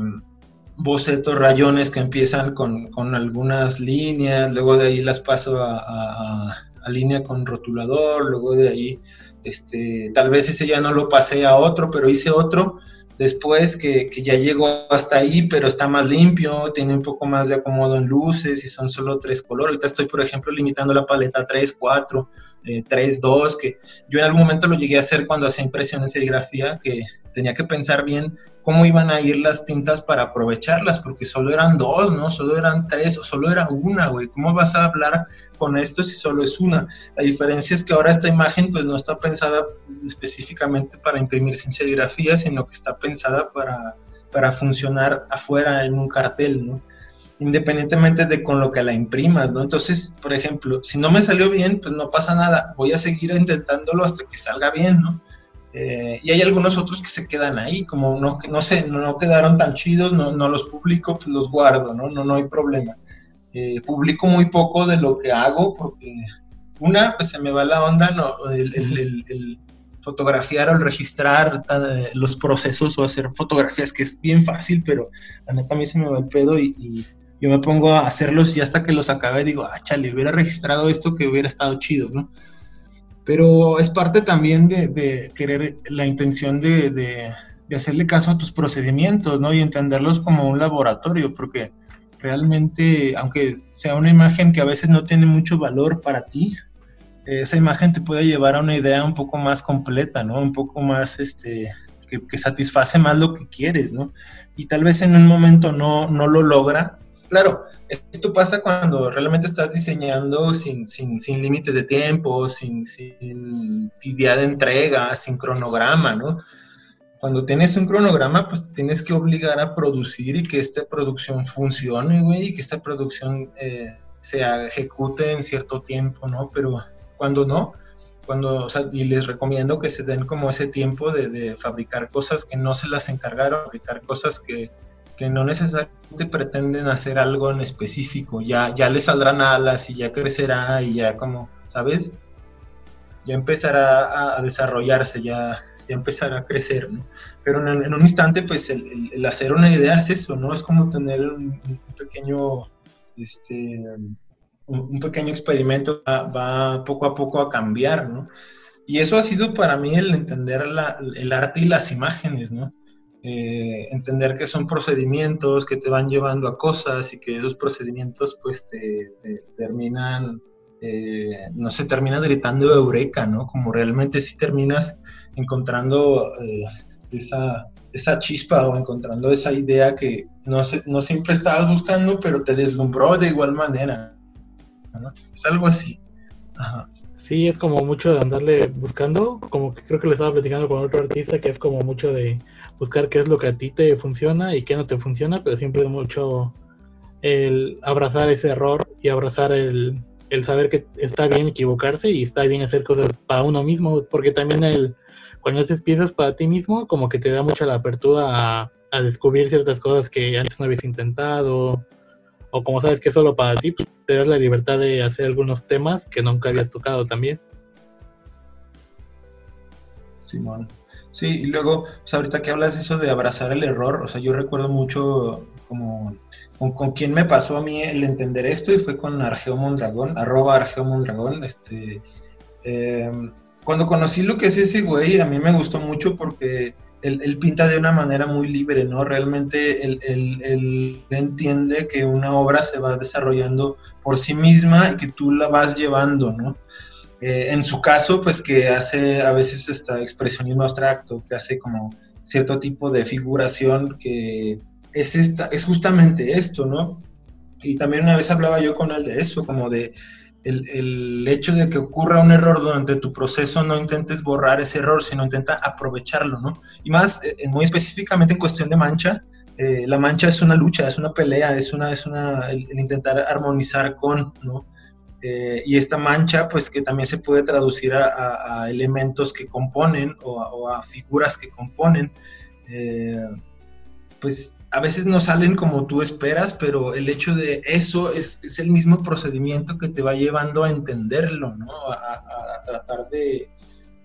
bocetos, rayones que empiezan con, con, algunas líneas, luego de ahí las paso a, a, línea con rotulador, luego de ahí, este, tal vez ese ya no lo pasé a otro, pero hice otro después que, que, ya llegó hasta ahí, pero está más limpio, tiene un poco más de acomodo en luces y son solo tres colores. Ahorita estoy, por ejemplo, limitando la paleta 3, 4, eh, 3, 2, que yo en algún momento lo llegué a hacer cuando hacía impresión en serigrafía, que tenía que pensar bien cómo iban a ir las tintas para aprovecharlas, porque solo eran dos, ¿no? Solo eran tres o solo era una, güey. ¿Cómo vas a hablar con esto si solo es una? La diferencia es que ahora esta imagen pues no está pensada específicamente para imprimirse en serigrafía, sino que está pensada para, para funcionar afuera en un cartel, ¿no? independientemente de con lo que la imprimas, ¿no? Entonces, por ejemplo, si no me salió bien, pues no pasa nada, voy a seguir intentándolo hasta que salga bien, ¿no? Eh, y hay algunos otros que se quedan ahí, como no, no sé, no quedaron tan chidos, no, no los publico, pues los guardo, ¿no? No, no hay problema. Eh, publico muy poco de lo que hago porque una, pues se me va la onda, no, el, el, el, fotografiar o el registrar los procesos o hacer fotografías, que es bien fácil, pero a mí se me va el pedo y, y yo me pongo a hacerlos y hasta que los acabe digo, ah, chale, hubiera registrado esto que hubiera estado chido, ¿no? Pero es parte también de, querer la intención de, hacerle caso a tus procedimientos, ¿no? Y entenderlos como un laboratorio, porque realmente, aunque sea una imagen que a veces no tiene mucho valor para ti, esa imagen te puede llevar a una idea un poco más completa, ¿no? Un poco más, este, que, satisface más lo que quieres, ¿no? Y tal vez en un momento no lo logra. Claro, esto pasa cuando realmente estás diseñando sin, sin, sin límites de tiempo, sin, sin día de entrega, sin cronograma, ¿no? Cuando tienes un cronograma, pues tienes que obligar a producir y que esta producción funcione, güey, y que esta producción eh, se ejecute en cierto tiempo, ¿no? Pero cuando no, cuando, y les recomiendo que se den como ese tiempo de, de fabricar cosas que no se las encargaron, fabricar cosas que, que no necesariamente pretenden hacer algo en específico, ya, ya le saldrán alas y ya crecerá y ya como, ¿sabes? Ya empezará a desarrollarse, ya, ya empezará a crecer. Pero en, un instante, pues el, hacer una idea es eso, ¿no? Es como tener un, pequeño, este, un, pequeño experimento, va, poco a poco a cambiar, ¿no? Y eso ha sido para mí el entender el arte y las imágenes, ¿no? Eh, entender que son procedimientos que te van llevando a cosas y que esos procedimientos pues te, terminan, eh, no sé, terminas gritando eureka, ¿no? Como realmente si terminas encontrando eh, esa, esa chispa o encontrando esa idea que no, no siempre estabas buscando, pero te deslumbró de igual manera. Es algo así. Sí, es como mucho de andarle buscando, como que creo que le estaba platicando con otro artista, que es como mucho de buscar qué es lo que a ti te funciona y qué no te funciona, pero siempre es mucho el abrazar ese error y abrazar el, el saber que está bien equivocarse y está bien hacer cosas para uno mismo, porque también el, cuando haces piezas para ti mismo, como que te da mucha la apertura a, a descubrir ciertas cosas que antes no habías intentado o como sabes que es solo para ti, pues, te das la libertad de hacer algunos temas que nunca habías tocado también. Simón. Sí, y luego, pues ahorita que hablas eso de abrazar el error, o sea, yo recuerdo mucho como con, con quién me pasó a mí el entender esto y fue con Argeo Mondragón, arroba Argeo Mondragón, este, em, cuando conocí lo que es ese güey, a mí me gustó mucho porque él, pinta de una manera muy libre, ¿no? Realmente él, entiende que una obra se va desarrollando por sí misma y que tú la vas llevando, ¿no? Eh, en su caso, pues que hace a veces esta expresionismo abstracto, que hace como cierto tipo de figuración que es, esta, es justamente esto, ¿no? Y también una vez hablaba yo con él de eso, como de el, hecho de que ocurra un error durante tu proceso, no intentes borrar ese error, sino intenta aprovecharlo, ¿no? Y más, eh, muy específicamente en cuestión de mancha, eh, la mancha es una lucha, es una pelea, es una, es una, el, intentar armonizar con, ¿no? Eh, y esta mancha, pues que también se puede traducir a, elementos que componen o a, figuras que componen, eh, pues a veces no salen como tú esperas, pero el hecho de eso es, es el mismo procedimiento que te va llevando a entenderlo, ¿no? A, tratar de,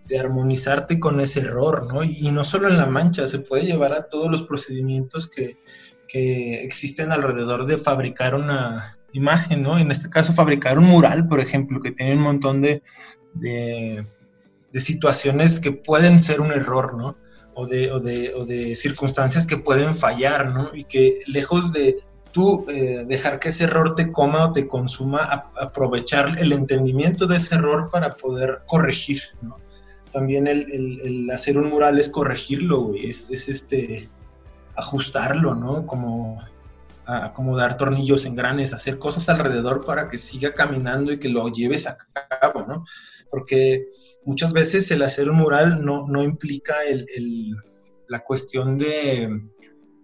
de, armonizarte con ese error, ¿no? Y, no solo en la mancha, se puede llevar a todos los procedimientos que, que existen alrededor de fabricar una imagen, ¿no? En este caso, fabricar un mural, por ejemplo, que tiene un montón de, de, situaciones que pueden ser un error, ¿no? o de, o de, o de circunstancias que pueden fallar, ¿no? Y que lejos de tú eh, dejar que ese error te coma o te consuma, aprovechar el entendimiento de ese error para poder corregir, ¿no? También el, el, hacer un mural es corregirlo, güey, es, es, este, ajustarlo, ¿no? Como acomodar tornillos, en granes, hacer cosas alrededor para que siga caminando y que lo lleves a cabo, ¿no? Porque muchas veces el hacer un mural no, implica la cuestión de,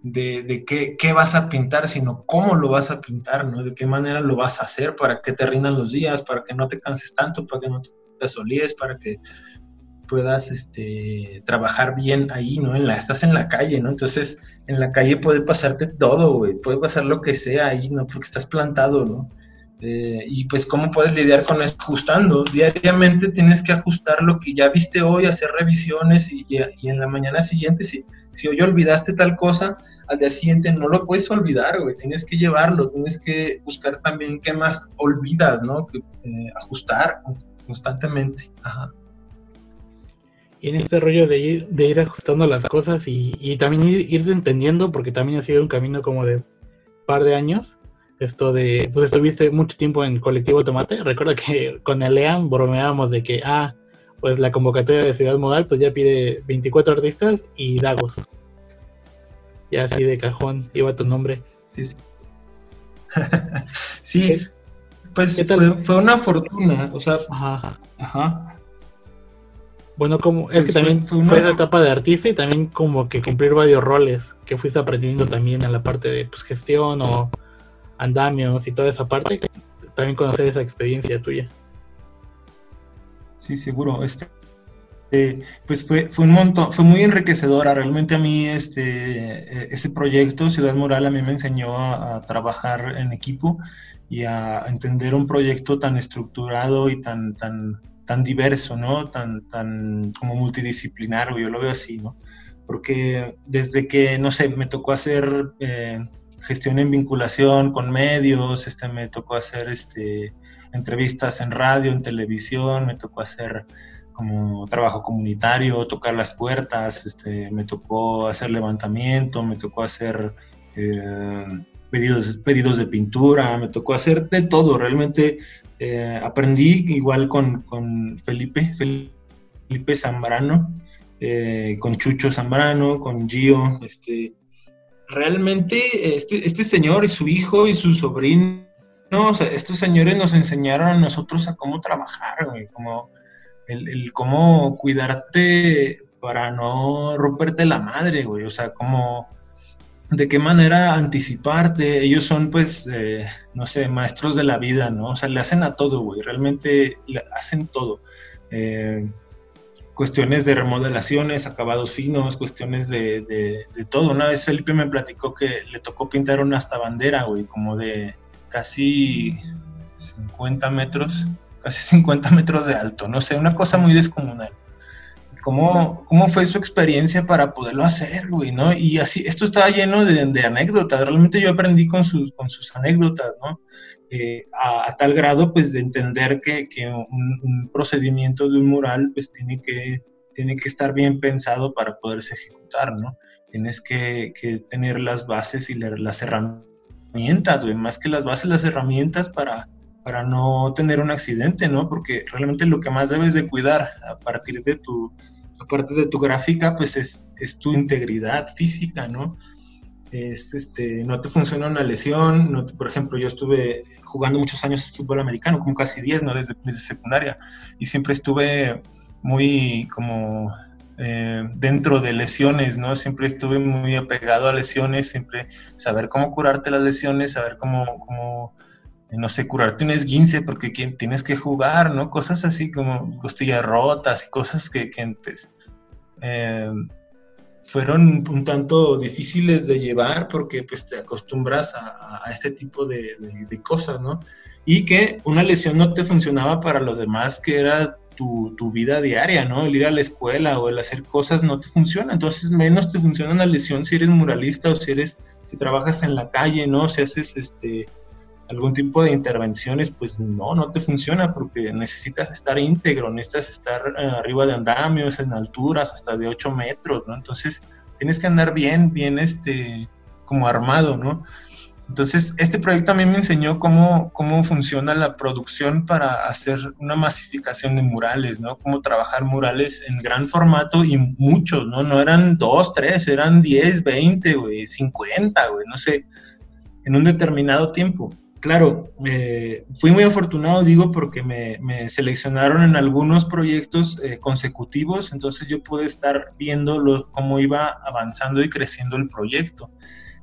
de, qué, vas a pintar, sino cómo lo vas a pintar, ¿no? De qué manera lo vas a hacer para que te rindan los días, para que no te canses tanto, para que no te solíes, para que puedas este, trabajar bien ahí, ¿no? En la, estás en la calle, ¿no? Entonces, en la calle puede pasarte todo, güey, puede pasar lo que sea ahí, ¿no? Porque estás plantado, ¿no? Eh, y pues cómo puedes lidiar con esto ajustando. Diariamente tienes que ajustar lo que ya viste hoy, hacer revisiones y, en la mañana siguiente, si, si hoy olvidaste tal cosa, al día siguiente no lo puedes olvidar, güey. Tienes que llevarlo, tienes que buscar también qué más olvidas, ¿no? Que, eh, ajustar constantemente. Y en este rollo de ir, de ir ajustando las cosas y, y también ir, irse entendiendo, porque también ha sido un camino como de par de años, esto de, pues estuviste mucho tiempo en Colectivo Tomate. Recuerdo que con el Lean bromeábamos de que, ah, pues la convocatoria de Ciudad Modal, pues ya pide 24 artistas y Dagos. Ya así de cajón iba tu nombre. Sí, pues fue, una fortuna, o sea, ajá. ajá. Bueno, como es que también fue, fue, esa etapa de artista y también como que cumplir varios roles que fuiste aprendiendo también en la parte de pues, gestión o andamios y toda esa parte, también conocer esa experiencia tuya. Sí, seguro. Este, eh, pues fue, fue un montón, fue muy enriquecedora. Realmente a mí este, eh, ese proyecto, Ciudad Moral, a mí me enseñó a, trabajar en equipo y a entender un proyecto tan estructurado y tan, tan, tan diverso, ¿no? Tan, tan como multidisciplinario, yo lo veo así, ¿no? Porque desde que, no sé, me tocó hacer eh, gestión en vinculación con medios, este, me tocó hacer este, entrevistas en radio, en televisión, me tocó hacer como trabajo comunitario, tocar las puertas, este, me tocó hacer levantamiento, me tocó hacer eh, pedidos, pedidos de pintura, me tocó hacer de todo, realmente eh, aprendí igual con, con, Felipe, Felipe Zambrano, eh, con Chucho Zambrano, con Gio, este, realmente este, este señor y su hijo y su sobrino, o estos señores nos enseñaron a nosotros a cómo trabajar, como el, cómo cuidarte para no romperte la madre, güey, o sea, cómo, de qué manera anticiparte, ellos son pues, eh, no sé, maestros de la vida, ¿no? O sea, le hacen a todo, güey, realmente hacen todo. Eh, cuestiones de remodelaciones, acabados finos, cuestiones de, de, todo. Una vez Felipe me platicó que le tocó pintar una hasta bandera, güey, como de casi 50 metros, casi 50 metros de alto, no sé, una cosa muy descomunal. ¿Cómo, cómo fue su experiencia para poderlo hacer, güey, no? Y así, esto estaba lleno de, anécdotas, realmente yo aprendí con sus, con sus anécdotas, ¿no? Eh, a, tal grado pues de entender que, que un, procedimiento de un mural pues tiene que, tiene que estar bien pensado para poderse ejecutar, ¿no? Tienes que, que tener las bases y las herramientas, más que las bases, las herramientas para, para no tener un accidente, ¿no? Porque realmente lo que más debes de cuidar a partir de tu, a partir de tu gráfica, pues es, es tu integridad física, ¿no? es, este, no te funciona una lesión. No por ejemplo, yo estuve jugando muchos años fútbol americano, como casi 10, ¿no? Desde, desde secundaria. Y siempre estuve muy como eh, dentro de lesiones, ¿no? Siempre estuve muy apegado a lesiones, siempre saber cómo curarte las lesiones, saber cómo, cómo no sé, curarte un esguince porque tienes que jugar, ¿no? Cosas así como costillas rotas y cosas que, que pues, eh, fueron un tanto difíciles de llevar porque pues te acostumbras a, este tipo de, cosas, ¿no? Y que una lesión no te funcionaba para lo demás que era tu, vida diaria, ¿no? El ir a la escuela o el hacer cosas no te funciona, entonces menos te funciona una lesión si eres muralista o si eres, si trabajas en la calle, ¿no? Si haces este algún tipo de intervenciones, pues no, no te funciona porque necesitas estar íntegro, necesitas estar eh, arriba de andamios, en alturas hasta de 8 metros, ¿no? Entonces tienes que andar bien, bien, este, como armado, ¿no? Entonces, este proyecto a me enseñó cómo, cómo funciona la producción para hacer una masificación de murales, ¿no? Cómo trabajar murales en gran formato y muchos, ¿no? No eran dos, tres, eran 10, 20, güey, 50, güey, no sé, en un determinado tiempo claro, eh, fui muy afortunado, digo, porque me, seleccionaron en algunos proyectos eh, consecutivos, entonces yo pude estar viendo cómo iba avanzando y creciendo el proyecto.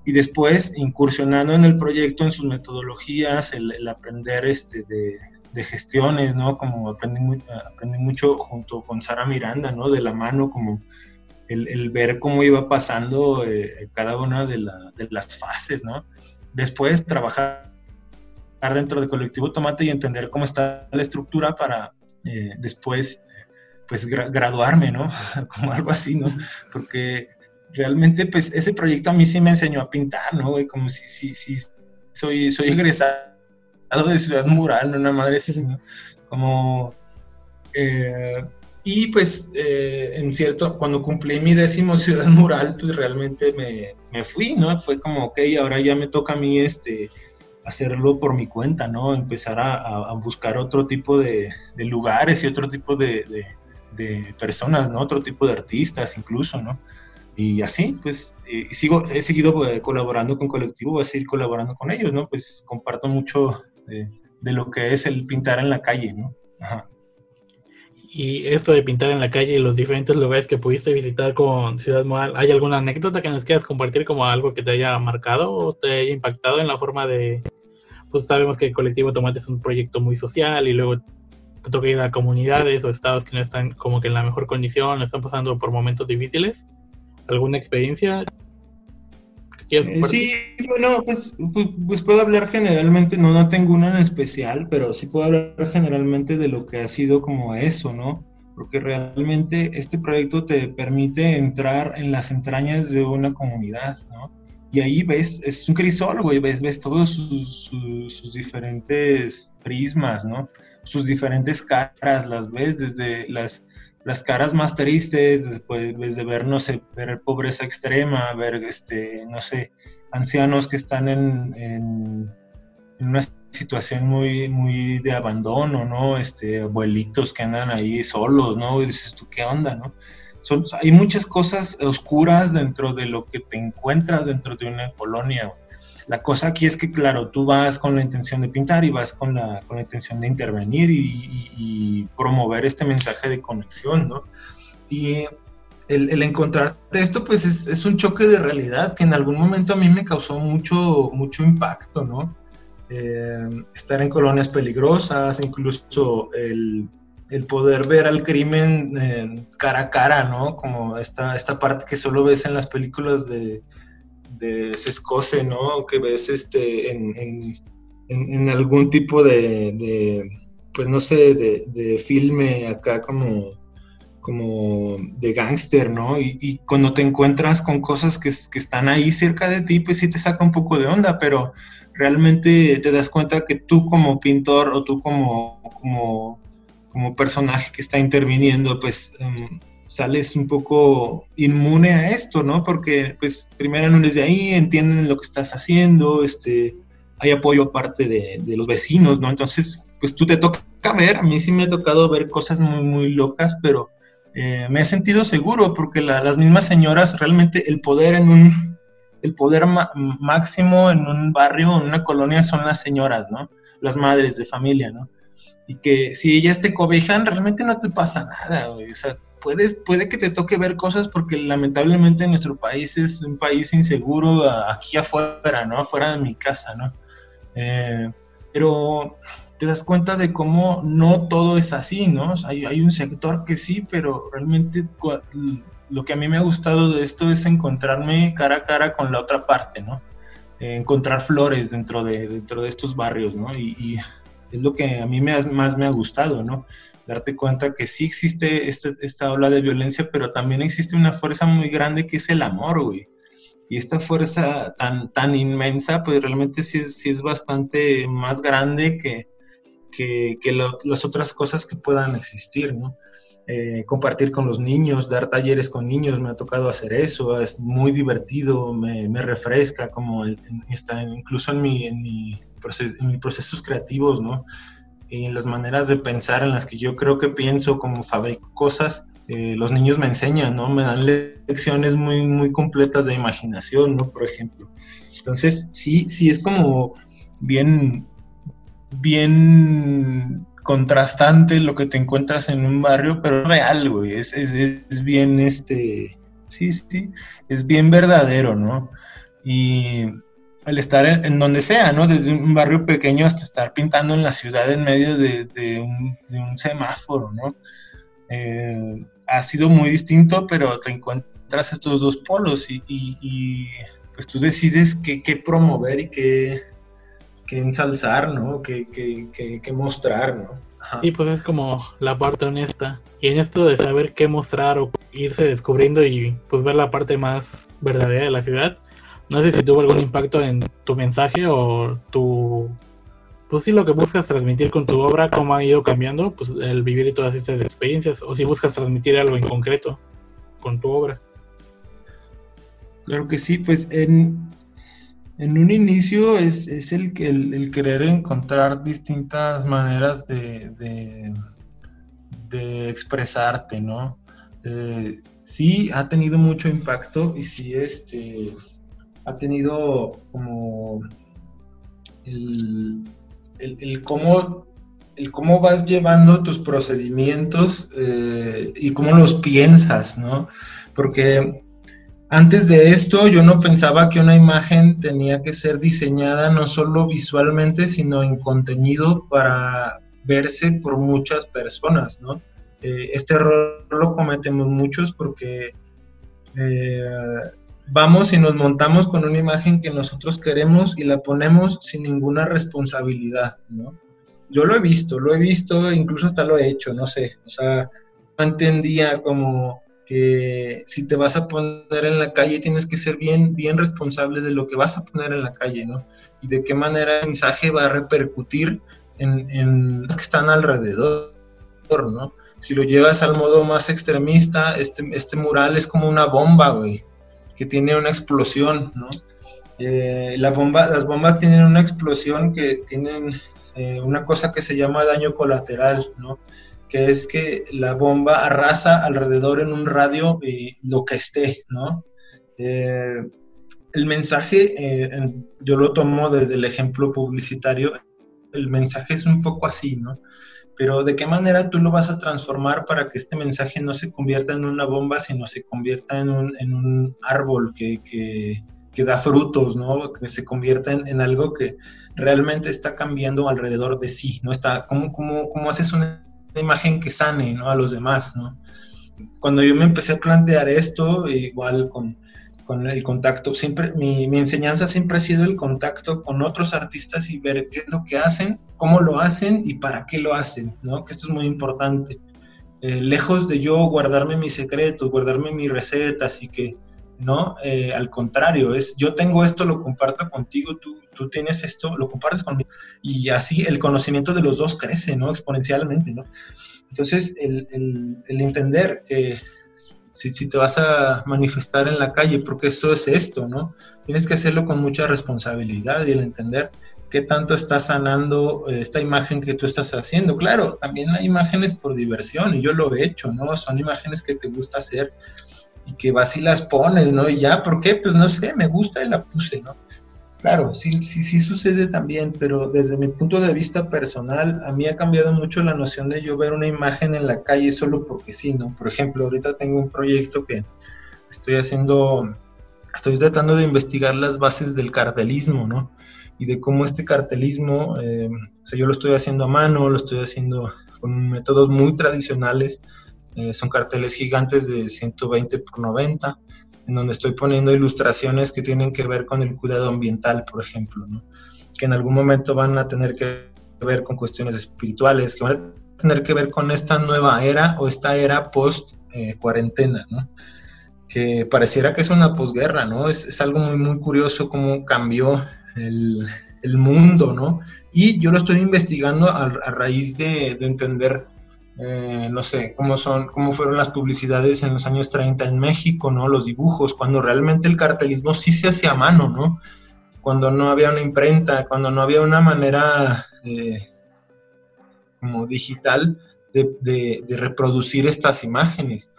Y después incursionando en el proyecto, en sus metodologías, el, aprender este, de, gestiones, ¿no? Como aprendí, aprendí, mucho junto con Sara Miranda, ¿no? De la mano, como el, ver cómo iba pasando eh, cada una de, de las fases, ¿no? Después trabajar dentro del colectivo Tomate y entender cómo está la estructura para eh, después pues graduarme, ¿no? Como algo así, ¿no? Porque realmente pues ese proyecto a mí sí me enseñó a pintar, ¿no? Como si, si, si soy, soy egresado de Ciudad Mural, ¿no? Una madre así, ¿no? Como... Eh, y pues eh, en cierto, cuando cumplí mi décimo Ciudad Mural, pues realmente me, me, fui, ¿no? Fue como, ok, ahora ya me toca a mí este hacerlo por mi cuenta, ¿no? Empezar a, buscar otro tipo de, lugares y otro tipo de, personas, ¿no? Otro tipo de artistas incluso, ¿no? Y así, pues, sigo, he seguido pues, colaborando con Colectivo, voy a seguir colaborando con ellos, ¿no? Pues comparto mucho de, lo que es el pintar en la calle, ¿no? Y esto de pintar en la calle y los diferentes lugares que pudiste visitar con Ciudad Moral, ¿hay alguna anécdota que nos quieras compartir como algo que te haya marcado o te haya impactado en la forma de, pues sabemos que el colectivo Tomate es un proyecto muy social y luego te toca ir a comunidades o estados que no están como que en la mejor condición, están pasando por momentos difíciles. ¿Alguna experiencia? Eh, sí, bueno, pues, pues, pues, puedo hablar generalmente, no, no tengo una en especial, pero sí puedo hablar generalmente de lo que ha sido como eso, ¿no? Porque realmente este proyecto te permite entrar en las entrañas de una comunidad, ¿no? Y ahí ves, es un crisólogo y ves, ves todos sus, diferentes prismas, ¿no? Sus diferentes caras, las ves desde las, las caras más tristes, después ves de ver, no sé, ver pobreza extrema, ver, este, no sé, ancianos que están en, en, una situación muy, muy de abandono, ¿no? Este, abuelitos que andan ahí solos, ¿no? Y dices, ¿tú qué onda, no? Hay muchas cosas oscuras dentro de lo que te encuentras dentro de una colonia. La cosa aquí es que, claro, tú vas con la intención de pintar y vas con la, con la intención de intervenir y, promover este mensaje de conexión, ¿no? Y el, el encontrarte esto, pues es, es, un choque de realidad que en algún momento a mí me causó mucho, mucho impacto, ¿no? Eh, estar en colonias peligrosas, incluso el el poder ver al crimen cara a cara, ¿no? Como esta, esta parte que solo ves en las películas de, de ¿no? Que ves este, en, en, algún tipo de, pues no sé, de, filme acá como, como de gángster, ¿no? Y, cuando te encuentras con cosas que, están ahí cerca de ti, pues sí te saca un poco de onda, pero realmente te das cuenta que tú como pintor o tú como como personaje que está interviniendo, pues em, sales un poco inmune a esto, ¿no? Porque pues primero no eres de ahí, entienden lo que estás haciendo, este, hay apoyo aparte de, de los vecinos, ¿no? Entonces, pues tú te toca ver, a mí sí me ha tocado ver cosas muy, muy locas, pero eh, me he sentido seguro porque las mismas señoras, realmente el poder en un, el poder máximo en un barrio, en una colonia son las señoras, ¿no? Las madres de familia, ¿no? Y que si ellas te cobijan, realmente no te pasa nada, O sea, puedes, puede que te toque ver cosas porque lamentablemente nuestro país es un país inseguro aquí afuera, ¿no? Afuera de mi casa, ¿no? Eh, pero te das cuenta de cómo no todo es así, ¿no? Hay, hay un sector que sí, pero realmente lo que a mí me ha gustado de esto es encontrarme cara a cara con la otra parte, ¿no? Eh, encontrar flores dentro de, dentro de estos barrios, ¿no? Y, es lo que a mí me más me ha gustado, ¿no? Darte cuenta que sí existe este, esta ola de violencia, pero también existe una fuerza muy grande que es el amor, güey. Y esta fuerza tan, tan inmensa, pues realmente sí es, sí es bastante más grande que, que, que las otras cosas que puedan existir, ¿no? Eh, compartir con los niños, dar talleres con niños, me ha tocado hacer eso, es muy divertido, me, me refresca, como incluso en, mi, en, mi en mis procesos creativos, ¿no? Y en las maneras de pensar en las que yo creo que pienso, como fabrico cosas, eh, los niños me enseñan, ¿no? Me dan lecciones muy, muy completas de imaginación, ¿no? Por ejemplo. Entonces, sí, sí es como bien, bien contrastante lo que te encuentras en un barrio, pero real, güey, es, es, es, bien, este, sí, sí, es bien verdadero, ¿no? Y el estar en, donde sea, ¿no? Desde un barrio pequeño hasta estar pintando en la ciudad en medio de, un, semáforo, ¿no? Eh, ha sido muy distinto, pero te encuentras estos dos polos y, pues tú decides qué, qué promover y qué, ensalzar, ¿no? Que, que, mostrar, ¿no? Y pues es como la parte honesta. Y en esto de saber qué mostrar o irse descubriendo y pues ver la parte más verdadera de la ciudad, no sé si tuvo algún impacto en tu mensaje o tu... Pues sí, lo que buscas transmitir con tu obra, cómo ha ido cambiando, pues el vivir y todas estas experiencias, o si buscas transmitir algo en concreto con tu obra. Claro que sí, pues en, en un inicio es, es el, el, querer encontrar distintas maneras de, de, expresarte, ¿no? Eh, sí ha tenido mucho impacto y sí este, ha tenido como el, cómo, el cómo vas llevando tus procedimientos eh, y cómo los piensas, ¿no? Porque antes de esto yo no pensaba que una imagen tenía que ser diseñada no solo visualmente, sino en contenido para verse por muchas personas, ¿no? Eh, este error lo cometemos muchos porque eh, vamos y nos montamos con una imagen que nosotros queremos y la ponemos sin ninguna responsabilidad, ¿no? Yo lo he visto, lo he visto, incluso hasta lo he hecho, no sé, o sea, no entendía como que si te vas a poner en la calle tienes que ser bien, bien responsable de lo que vas a poner en la calle, ¿no? Y de qué manera el mensaje va a repercutir en, en los que están alrededor, ¿no? Si lo llevas al modo más extremista, este, este mural es como una bomba, güey, que tiene una explosión, ¿no? Eh, las bombas tienen una explosión que tienen eh, una cosa que se llama daño colateral, ¿no? que es que la bomba arrasa alrededor en un radio y lo que esté, ¿no? Eh, el mensaje, eh, yo lo tomo desde el ejemplo publicitario, el mensaje es un poco así, ¿no? Pero de qué manera tú lo vas a transformar para que este mensaje no se convierta en una bomba, sino se convierta en un, árbol que, que, que, da frutos, ¿no? Que se convierta en, en, algo que realmente está cambiando alrededor de sí, ¿no? Está, ¿cómo, cómo, cómo haces una imagen que sane ¿no? a los demás. ¿no? Cuando yo me empecé a plantear esto, igual con, con el contacto, siempre, mi, mi, enseñanza siempre ha sido el contacto con otros artistas y ver qué es lo que hacen, cómo lo hacen y para qué lo hacen, ¿no? que esto es muy importante. Eh, lejos de yo guardarme mis secretos, guardarme mis recetas y que ¿no? Eh, al contrario, es yo tengo esto, lo comparto contigo, tú, tú tienes esto, lo compartes conmigo. Y así el conocimiento de los dos crece, ¿no? Exponencialmente, ¿no? Entonces, el, el, entender que si, te vas a manifestar en la calle, porque eso es esto, ¿no? Tienes que hacerlo con mucha responsabilidad y el entender qué tanto está sanando eh, esta imagen que tú estás haciendo. Claro, también hay imágenes por diversión y yo lo he hecho, ¿no? Son imágenes que te gusta hacer y que vas y las pones, ¿no? Y ya, ¿por qué? Pues no sé, me gusta y la puse, ¿no? Claro, sí, sí, sucede también, pero desde mi punto de vista personal, a mí ha cambiado mucho la noción de yo ver una imagen en la calle solo porque sí, ¿no? Por ejemplo, ahorita tengo un proyecto que estoy haciendo, estoy tratando de investigar las bases del cartelismo, ¿no? y de cómo este cartelismo, eh, o sea, yo lo estoy haciendo a mano, lo estoy haciendo con métodos muy tradicionales, eh, son carteles gigantes de 120 por 90, en donde estoy poniendo ilustraciones que tienen que ver con el cuidado ambiental, por ejemplo, ¿no? que en algún momento van a tener que ver con cuestiones espirituales, que van a tener que ver con esta nueva era o esta era post eh, ¿no? que pareciera que es una posguerra, ¿no? Es, es, algo muy, muy curioso cómo cambió el, el, mundo, ¿no? Y yo lo estoy investigando a, a raíz de, de entender, eh, no sé, cómo, son, cómo fueron las publicidades en los años 30 en México, ¿no? Los dibujos, cuando realmente el cartelismo sí se hacía a mano, ¿no? Cuando no había una imprenta, cuando no había una manera eh, como digital de, de, de reproducir estas imágenes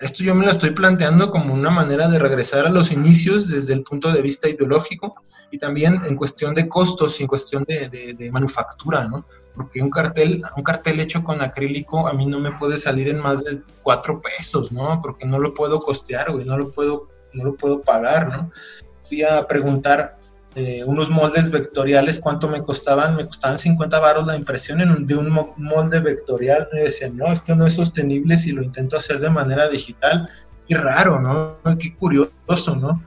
esto yo me lo estoy planteando como una manera de regresar a los inicios desde el punto de vista ideológico y también en cuestión de costos y en cuestión de, de, de, manufactura, ¿no? Porque un cartel, un cartel hecho con acrílico a mí no me puede salir en más de cuatro pesos, ¿no? Porque no lo puedo costear, güey, no lo puedo, no lo puedo pagar, ¿no? Fui a preguntar eh, unos moldes vectoriales, ¿cuánto me costaban? Me costaban 50 baros la impresión en un, de un molde vectorial. Me decían, no, esto no es sostenible si lo intento hacer de manera digital. Qué raro, ¿no? Qué curioso, ¿no?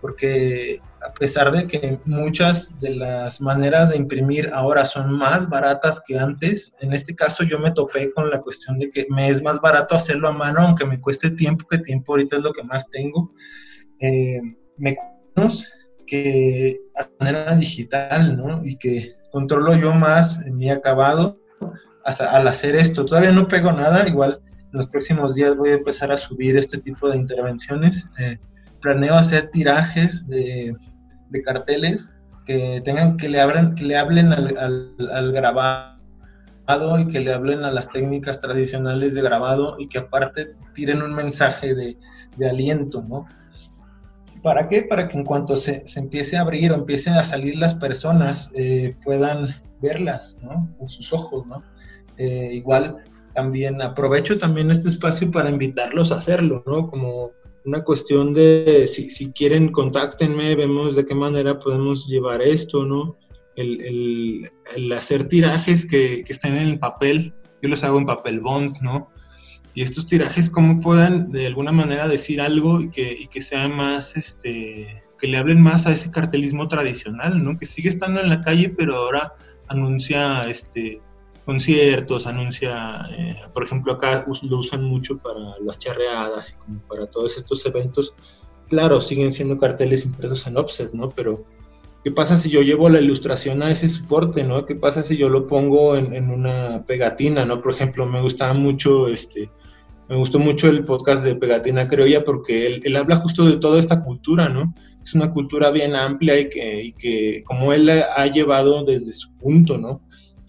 Porque a pesar de que muchas de las maneras de imprimir ahora son más baratas que antes, en este caso yo me topé con la cuestión de que me es más barato hacerlo a mano, aunque me cueste tiempo, que tiempo ahorita es lo que más tengo. Eh, me que a manera digital, ¿no? Y que controlo yo más mi acabado hasta al hacer esto. Todavía no pego nada, igual en los próximos días voy a empezar a subir este tipo de intervenciones. Eh, planeo hacer tirajes de, carteles que tengan que le, abren, que le hablen al, grabado y que le hablen a las técnicas tradicionales de grabado y que aparte tiren un mensaje de, aliento, ¿no? ¿Para qué? Para que en cuanto se, se, empiece a abrir o empiecen a salir las personas, eh, puedan verlas, ¿no? Con sus ojos, ¿no? Eh, igual también aprovecho también este espacio para invitarlos a hacerlo, ¿no? Como una cuestión de, si, si quieren, contáctenme, vemos de qué manera podemos llevar esto, ¿no? El, el, el hacer tirajes que, que estén en el papel, yo los hago en papel bonds, ¿no? y estos tirajes cómo puedan de alguna manera decir algo y que, y que sea más, este, que le hablen más a ese cartelismo tradicional, ¿no? Que sigue estando en la calle, pero ahora anuncia, este, conciertos, anuncia, eh, por ejemplo, acá lo usan mucho para las charreadas y como para todos estos eventos. Claro, siguen siendo carteles impresos en offset, ¿no? Pero, ¿qué pasa si yo llevo la ilustración a ese soporte, ¿no? ¿Qué pasa si yo lo pongo en, una pegatina, ¿no? Por ejemplo, me gustaba mucho, este, me gustó mucho el podcast de Pegatina Criolla porque él, él, habla justo de toda esta cultura, ¿no? Es una cultura bien amplia y que, y que como él ha llevado desde su punto, ¿no?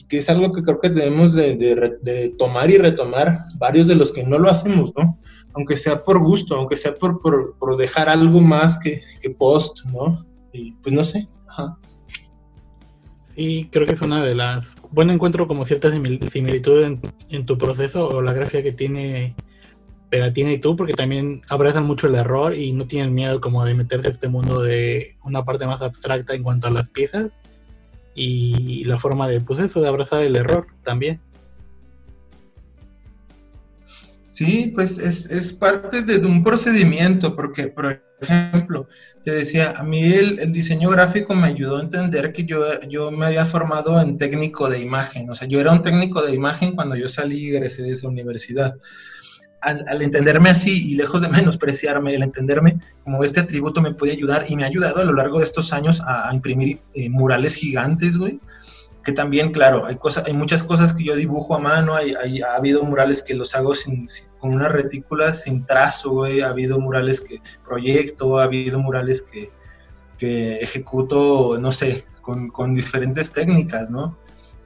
Que es algo que creo que debemos de, de, tomar y retomar varios de los que no lo hacemos, ¿no? Aunque sea por gusto, aunque sea por, por, dejar algo más que, que, post, ¿no? Y pues no sé. Ajá. Sí, creo que es una de las... Bueno, encuentro como cierta similitud en, tu proceso o la grafía que tiene Pegatina y tú, porque también abrazan mucho el error y no tienen miedo como de meterse a este mundo de una parte más abstracta en cuanto a las piezas y la forma de, pues eso, de abrazar el error también. Sí, pues es, es parte de un procedimiento, porque, por ejemplo, te decía, a mí el, diseño gráfico me ayudó a entender que yo, yo me había formado en técnico de imagen, o sea, yo era un técnico de imagen cuando yo salí y egresé de esa universidad al, al, entenderme así y lejos de menospreciarme, el entenderme como este atributo me puede ayudar y me ha ayudado a lo largo de estos años a, a imprimir eh, murales gigantes, güey. Que también, claro, hay, cosas, hay muchas cosas que yo dibujo a mano, hay, hay ha habido murales que los hago sin, sin, con una retícula sin trazo, güey, ha habido murales que proyecto, ha habido murales que, que ejecuto, no sé, con, con diferentes técnicas, ¿no?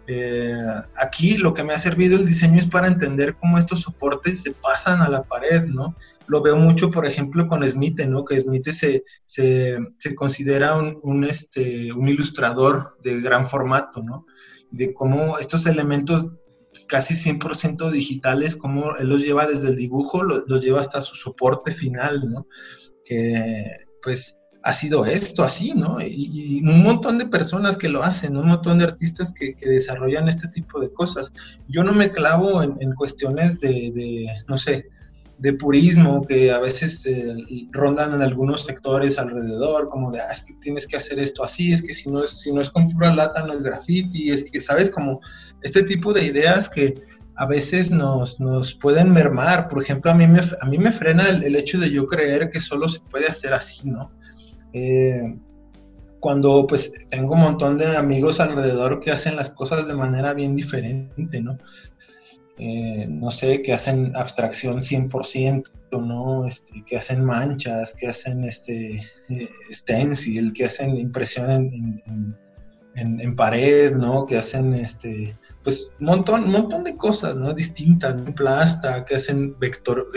Eh, aquí lo que me ha servido el diseño es para entender cómo estos soportes se pasan a la pared, ¿no? Lo veo mucho, por ejemplo, con Smith, ¿no? Que Smith se, se, se considera un, un, este, un ilustrador de gran formato, ¿no? De cómo estos elementos casi 100% digitales, cómo él los lleva desde el dibujo, los, los lleva hasta su soporte final, ¿no? Que, pues, ha sido esto, así, ¿no? Y, un montón de personas que lo hacen, un montón de artistas que, desarrollan este tipo de cosas. Yo no me clavo en, cuestiones de, no sé, de purismo que a veces eh, rondan en algunos sectores alrededor, como de, ah, es que tienes que hacer esto así, es que si no es, si no es con pura lata no es graffiti, es que, ¿sabes? Como este tipo de ideas que a veces nos, nos pueden mermar. Por ejemplo, a mí me, a mí me frena el, hecho de yo creer que solo se puede hacer así, ¿no? Eh, cuando pues tengo un montón de amigos alrededor que hacen las cosas de manera bien diferente, ¿no? Eh, no sé, que hacen abstracción 100%, ¿no? Este, que hacen manchas, que hacen este, eh, stencil, que hacen impresión en, pared, ¿no? Que hacen este, pues un montón, montón de cosas, ¿no? Distintas, en plasta, que hacen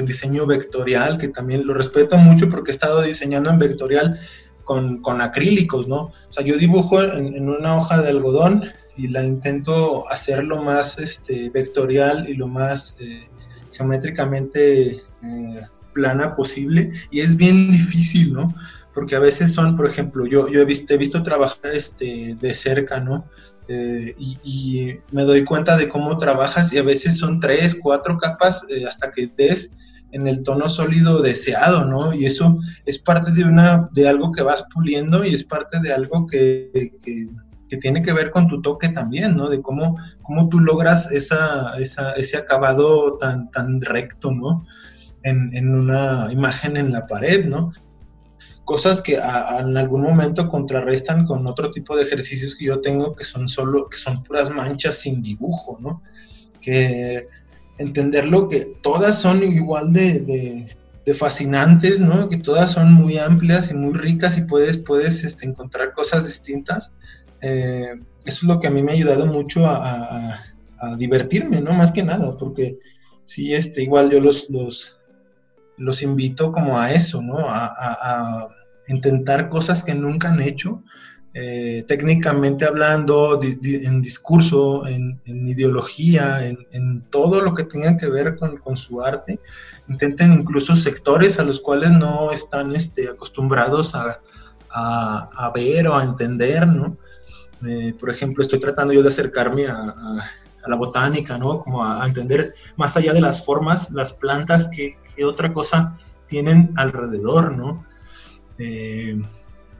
diseño vectorial, que también lo respeto mucho porque he estado diseñando en vectorial con, con acrílicos, ¿no? O sea, yo dibujo en, una hoja de algodón y la intento hacer lo más este, vectorial y lo más eh, geométricamente eh, plana posible y es bien difícil, ¿no? Porque a veces son, por ejemplo, yo, yo he, visto, he visto trabajar este, de cerca, ¿no? Eh, y, me doy cuenta de cómo trabajas y a veces son tres, cuatro capas hasta que des en el tono sólido deseado, ¿no? Y eso es parte de, una, de algo que vas puliendo y es parte de algo que, que, tiene que ver con tu toque también, ¿no? De cómo, cómo tú logras esa, esa, ese acabado tan, tan recto, ¿no? En, en, una imagen en la pared, ¿no? cosas que en algún momento contrarrestan con otro tipo de ejercicios que yo tengo que son solo, que son puras manchas sin dibujo, ¿no? Que entenderlo que todas son igual de, fascinantes, ¿no? Que todas son muy amplias y muy ricas y puedes, puedes este, encontrar cosas distintas. Eh, eso es lo que a mí me ha ayudado mucho a, divertirme, ¿no? Más que nada, porque sí, este, igual yo los, los, los invito como a eso, ¿no? a, intentar cosas que nunca han hecho, eh, técnicamente hablando, en discurso, en, ideología, en, todo lo que tenga que ver con, su arte. Intenten incluso sectores a los cuales no están este, acostumbrados a, ver o a entender, ¿no? Eh, por ejemplo, estoy tratando yo de acercarme a, la botánica, ¿no? Como a, entender más allá de las formas, las plantas que otra cosa tienen alrededor, ¿no? Eh,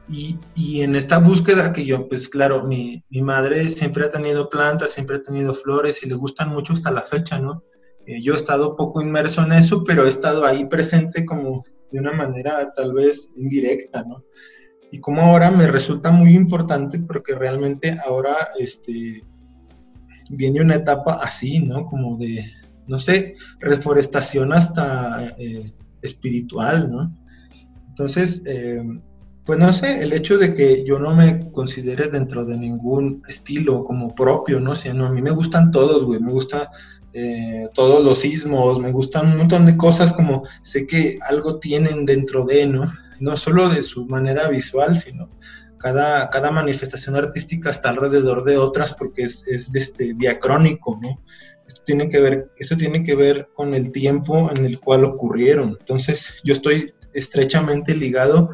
y, en esta búsqueda que yo, pues claro, mi, madre siempre ha tenido plantas, siempre ha tenido flores y le gustan mucho hasta la fecha, ¿no? Eh, yo he estado poco inmerso en eso, pero he estado ahí presente como de una manera tal vez indirecta, ¿no? Y como ahora me resulta muy importante porque realmente ahora este, viene una etapa así, ¿no? Como de, no sé, reforestación hasta eh, espiritual, ¿no? Entonces, eh, pues no sé, el hecho de que yo no me considere dentro de ningún estilo como propio, ¿no? A mí me gustan todos, güey, me gusta eh, todos los sismos, me gustan un montón de cosas como sé que algo tienen dentro de, ¿no? No solo de su manera visual, sino cada, cada manifestación artística está alrededor de otras porque es, es este, diacrónico, ¿no? Esto tiene, que ver, esto tiene que ver con el tiempo en el cual ocurrieron. Entonces, yo estoy estrechamente ligado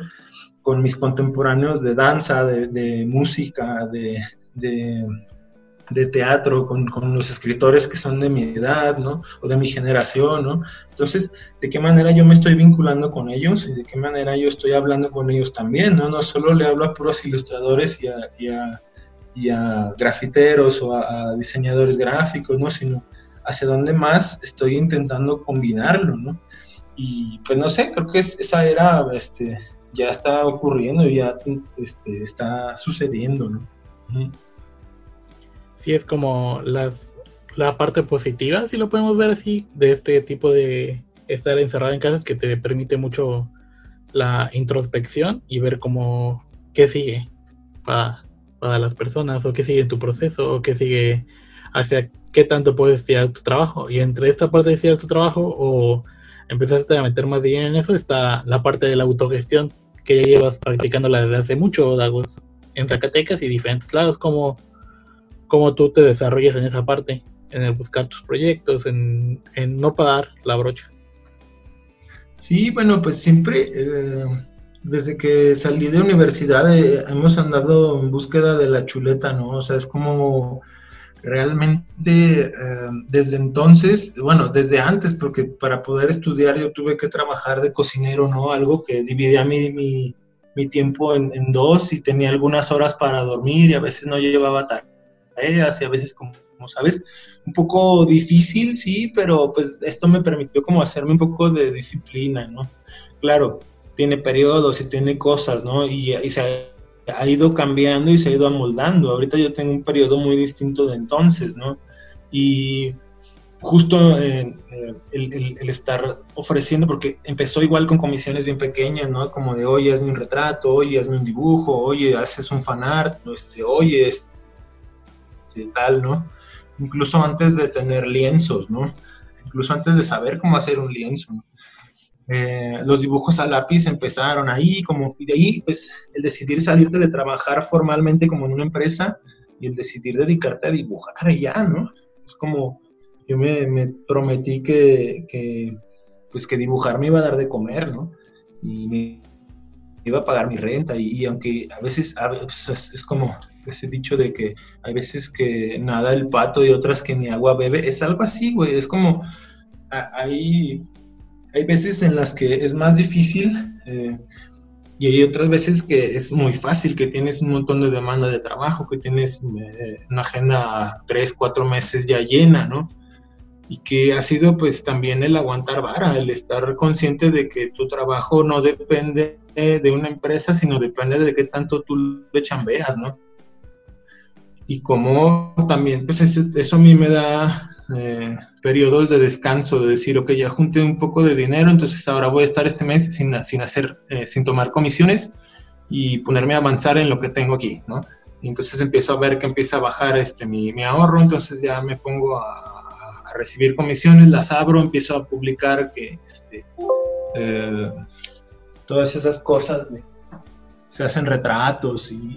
con mis contemporáneos de danza, de, música, de, de, teatro, con, los escritores que son de mi edad, ¿no? O de mi generación, ¿no? Entonces, ¿de qué manera yo me estoy vinculando con ellos y de qué manera yo estoy hablando con ellos también, ¿no? No solo le hablo a puros ilustradores y a, y a, grafiteros o a, a, diseñadores gráficos, ¿no? Sino hacia dónde más estoy intentando combinarlo, ¿no? Y pues no sé, creo que esa era, este, ya está ocurriendo, ya este, está sucediendo, ¿no? Sí, es como las, la parte positiva, si lo podemos ver así, de este tipo de estar encerrado en casa, que te permite mucho la introspección y ver cómo, qué sigue para, para las personas, o qué sigue en tu proceso, o qué sigue hacia qué tanto puedes estirar tu trabajo. Y entre esta parte de estirar tu trabajo o empezaste a meter más dinero en eso, está la parte de la autogestión, que ya llevas practicándola desde hace mucho, Dagos, en Zacatecas y diferentes lados, como cómo tú te desarrollas en esa parte, en el buscar tus proyectos, en, no pagar la brocha. Sí, bueno, pues siempre, eh, desde que salí de universidad eh, hemos andado en búsqueda de la chuleta, ¿no? O sea, es como realmente eh, desde entonces, bueno, desde antes, porque para poder estudiar yo tuve que trabajar de cocinero, ¿no? Algo que dividía mi, mi, tiempo en, dos y tenía algunas horas para dormir y a veces no llevaba tareas y a veces como, como, sabes, un poco difícil, sí, pero pues esto me permitió como hacerme un poco de disciplina, ¿no? Claro, tiene periodos y tiene cosas, ¿no? Y, y se ha ido cambiando y se ha ido amoldando. Ahorita yo tengo un periodo muy distinto de entonces, ¿no? Y justo eh, el, el, estar ofreciendo, porque empezó igual con comisiones bien pequeñas, ¿no? Como de, oye, hazme un retrato, oye, hazme un dibujo, oye, haces un fanart, este, oye, este, tal, ¿no? Incluso antes de tener lienzos, ¿no? Incluso antes de saber cómo hacer un lienzo, ¿no? Eh, los dibujos a lápiz empezaron ahí, como, y de ahí, pues, el decidir salirte de trabajar formalmente como en una empresa y el decidir dedicarte a dibujar ya, ¿no? Es como, yo me, me prometí que, que, pues, que dibujar me iba a dar de comer, ¿no? Y me iba a pagar mi renta, y, y aunque a veces, a veces es, es como ese dicho de que hay veces que nada el pato y otras que ni agua bebe, es algo así, güey, es como, ahí hay veces en las que es más difícil eh, y hay otras veces que es muy fácil, que tienes un montón de demanda de trabajo, que tienes eh, una agenda tres, cuatro meses ya llena, ¿no? Y que ha sido pues también el aguantar vara, el estar consciente de que tu trabajo no depende de una empresa, sino depende de qué tanto tú le chambeas, ¿no? Y como también, pues eso, a mí me da eh, periodos de descanso, de decir, ok, ya junté un poco de dinero, entonces ahora voy a estar este mes sin, sin hacer, eh, sin tomar comisiones y ponerme a avanzar en lo que tengo aquí, ¿no? Y entonces empiezo a ver que empieza a bajar este, mi, mi ahorro, entonces ya me pongo a, recibir comisiones, las abro, empiezo a publicar que este, eh, todas esas cosas se hacen retratos y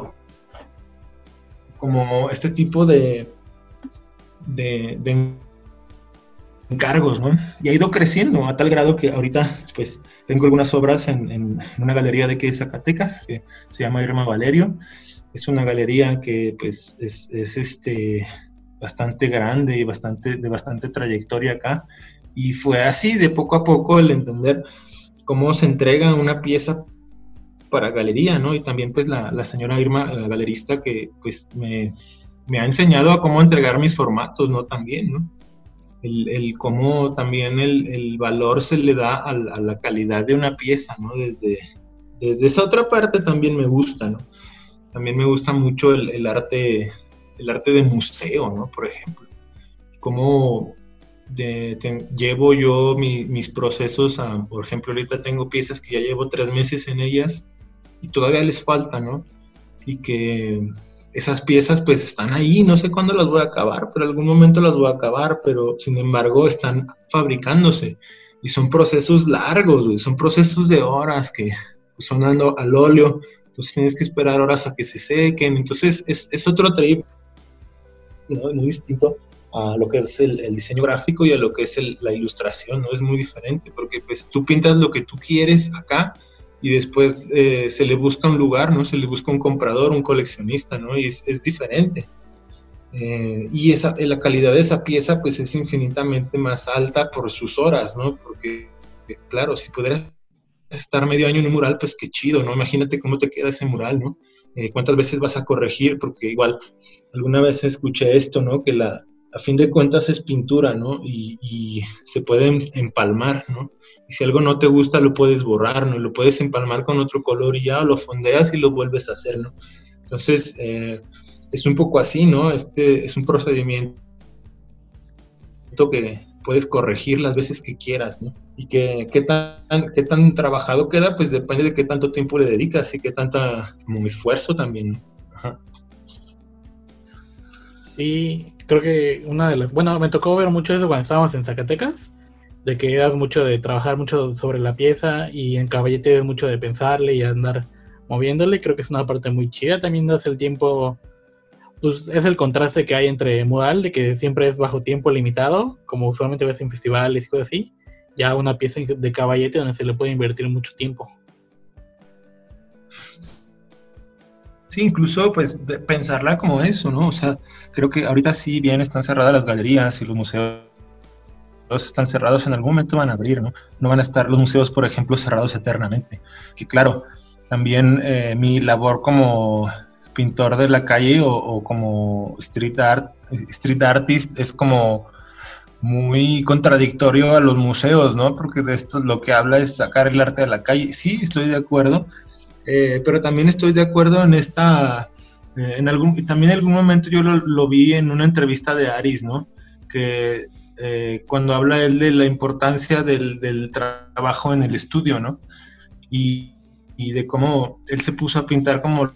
como este tipo de, de, de, encargos, ¿no? Y ha ido creciendo a tal grado que ahorita, pues, tengo algunas obras en, en una galería de aquí de Zacatecas, que se llama Irma Valerio. Es una galería que, pues, es, es este, bastante grande y bastante, de bastante trayectoria acá. Y fue así, de poco a poco, el entender cómo se entrega una pieza para galería, ¿no? Y también, pues, la, la señora Irma, la galerista, que, pues, me, me ha enseñado a cómo entregar mis formatos, ¿no? También, ¿no? El, el cómo también el, el, valor se le da a, la calidad de una pieza, ¿no? Desde, desde esa otra parte también me gusta, ¿no? También me gusta mucho el, el arte, el arte de museo, ¿no? Por ejemplo. Cómo de, te, llevo yo mi, mis procesos por ejemplo, ahorita tengo piezas que ya llevo tres meses en ellas y todavía les falta, ¿no? Y que esas piezas pues están ahí, no sé cuándo las voy a acabar, pero algún momento las voy a acabar, pero sin embargo están fabricándose. Y son procesos largos, son procesos de horas que pues, son al óleo, entonces tienes que esperar horas a que se sequen, entonces es, es otro trip, muy distinto a lo que es el, diseño gráfico y a lo que es la ilustración, ¿no? Es muy diferente porque pues tú pintas lo que tú quieres acá y después eh, se le busca un lugar, ¿no? Se le busca un comprador, un coleccionista, ¿no? Y es, es diferente. Eh, y esa, la calidad de esa pieza, pues es infinitamente más alta por sus horas, ¿no? Porque, claro, si pudieras estar medio año en un mural, pues qué chido, ¿no? Imagínate cómo te queda ese mural, ¿no? Eh, ¿Cuántas veces vas a corregir? Porque igual, alguna vez escuché esto, ¿no? Que la, a fin de cuentas es pintura, ¿no? Y, y se puede empalmar, ¿no? Y si algo no te gusta, lo puedes borrar, ¿no? Lo puedes empalmar con otro color y ya lo fondeas y lo vuelves a hacer, ¿no? Entonces, eh, es un poco así, ¿no? Este es un procedimiento que puedes corregir las veces que quieras, ¿no? Y que qué tan, qué tan trabajado queda, pues depende de qué tanto tiempo le dedicas y qué tanta esfuerzo también, ¿no? Ajá. Y creo que una de las... Bueno, me tocó ver mucho eso cuando estábamos en Zacatecas de que eras mucho de trabajar mucho sobre la pieza y en caballete mucho de pensarle y andar moviéndole. Creo que es una parte muy chida. También das el tiempo, pues es el contraste que hay entre modal, de que siempre es bajo tiempo limitado, como usualmente ves en festivales y cosas así, ya una pieza de caballete donde se le puede invertir mucho tiempo. Sí, incluso pues pensarla como eso, ¿no? O sea, creo que ahorita sí bien están cerradas las galerías y los museos están cerrados, en algún momento van a abrir, ¿no? No van a estar los museos, por ejemplo, cerrados eternamente. Que claro, también eh, mi labor como pintor de la calle o, como street art, street artist es como muy contradictorio a los museos, ¿no? Porque de esto lo que habla es sacar el arte de la calle. Sí, estoy de acuerdo, eh, pero también estoy de acuerdo en esta, eh, en algún, también en algún momento yo lo, vi en una entrevista de Aris, ¿no? Que eh, cuando habla él de la importancia del, del, trabajo en el estudio, ¿no? Y, y de cómo él se puso a pintar como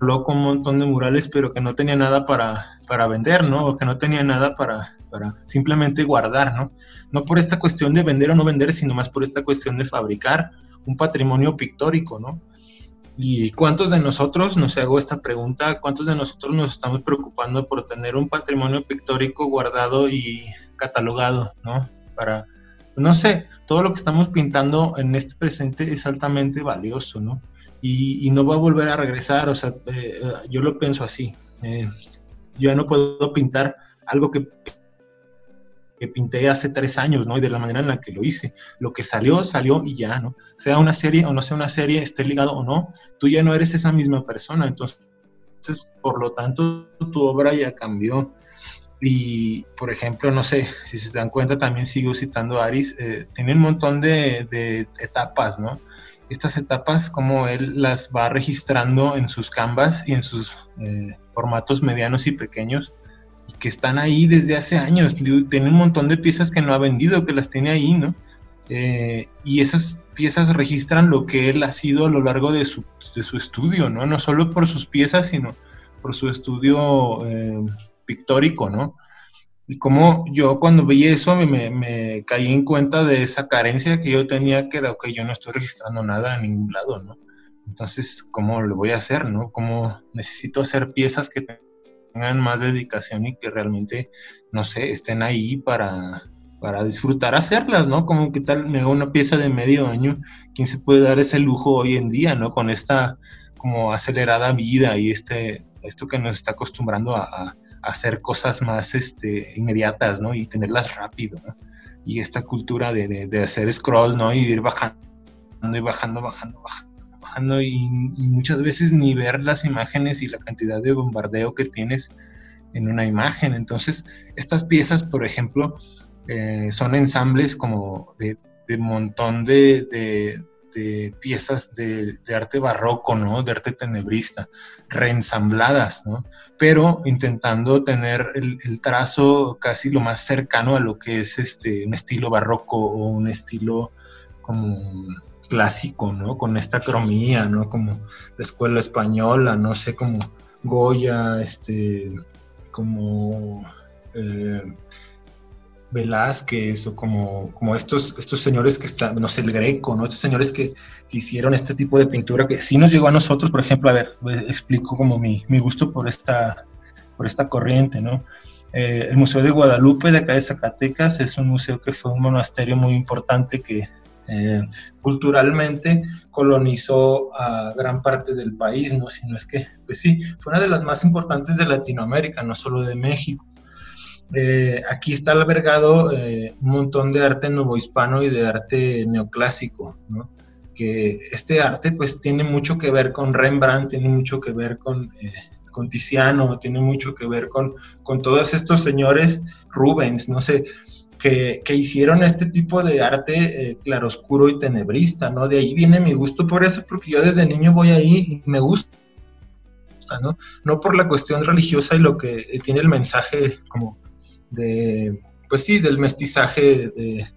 loco un montón de murales, pero que no tenía nada para, para vender, ¿no? O que no tenía nada para, para simplemente guardar, ¿no? No por esta cuestión de vender o no vender, sino más por esta cuestión de fabricar un patrimonio pictórico, ¿no? ¿Y cuántos de nosotros, nos hago esta pregunta, cuántos de nosotros nos estamos preocupando por tener un patrimonio pictórico guardado y catalogado, ¿no? Para, no sé, todo lo que estamos pintando en este presente es altamente valioso, ¿no? Y, no va a volver a regresar, o sea, eh, yo lo pienso así. Eh, yo ya no puedo pintar algo que, que pinté hace tres años, ¿no? Y de la manera en la que lo hice. Lo que salió, salió y ya, ¿no? Sea una serie o no sea una serie, esté ligado o no, tú ya no eres esa misma persona. Entonces, por lo tanto, tu obra ya cambió. Y, por ejemplo, no sé, si se dan cuenta, también sigo citando a Aris, eh, tiene un montón de, etapas, ¿no? Estas etapas, como él las va registrando en sus canvas y en sus eh, formatos medianos y pequeños, y que están ahí desde hace años. Tiene un montón de piezas que no ha vendido, que las tiene ahí, ¿no? Eh, y esas piezas registran lo que él ha sido a lo largo de su, de su estudio, ¿no? No solo por sus piezas, sino por su estudio pictórico, ¿no? Y como yo cuando vi eso me, me, caí en cuenta de esa carencia que yo tenía, que era, que yo no estoy registrando nada en ningún lado, ¿no? Entonces, ¿cómo lo voy a hacer, no? ¿Cómo necesito hacer piezas que tengan más dedicación y que realmente, no sé, estén ahí para, para disfrutar hacerlas, ¿no? Como que tal una pieza de medio año, ¿quién se puede dar ese lujo hoy en día, ¿no? Con esta como acelerada vida y este, esto que nos está acostumbrando a hacer cosas más este, inmediatas, ¿no? Y tenerlas rápido, ¿no? Y esta cultura de, de, hacer scroll, ¿no? Y ir bajando y bajando, bajando, bajando, bajando y, muchas veces ni ver las imágenes y la cantidad de bombardeo que tienes en una imagen. Entonces, estas piezas, por ejemplo, eh, son ensambles como de, de montón de, piezas de, arte barroco, ¿no? De arte tenebrista, reensambladas, ¿no? Pero intentando tener el, trazo casi lo más cercano a lo que es este, un estilo barroco o un estilo como clásico, ¿no? Con esta cromía, ¿no? Como la escuela española, no sé, como Goya, este, como... Eh, Velázquez o como, como estos, estos señores que están, no sé, el Greco, ¿no? Estos señores que, hicieron este tipo de pintura que sí nos llegó a nosotros, por ejemplo, a ver, explico como mi, mi gusto por esta, por esta corriente, ¿no? Eh, el Museo de Guadalupe de acá de Zacatecas es un museo que fue un monasterio muy importante que eh, culturalmente colonizó a gran parte del país, ¿no? Sino es que, pues sí, fue una de las más importantes de Latinoamérica, no solo de México. Eh, aquí está albergado eh, un montón de arte hispano y de arte neoclásico, ¿no? que este arte pues tiene mucho que ver con Rembrandt, tiene mucho que ver con, con Tiziano, tiene mucho que ver con, con todos estos señores Rubens, no sé, que, hicieron este tipo de arte claroscuro y tenebrista, ¿no? De ahí viene mi gusto por eso, porque yo desde niño voy ahí y me gusta, ¿no? No por la cuestión religiosa y lo que tiene el mensaje como de, pues sí, del mestizaje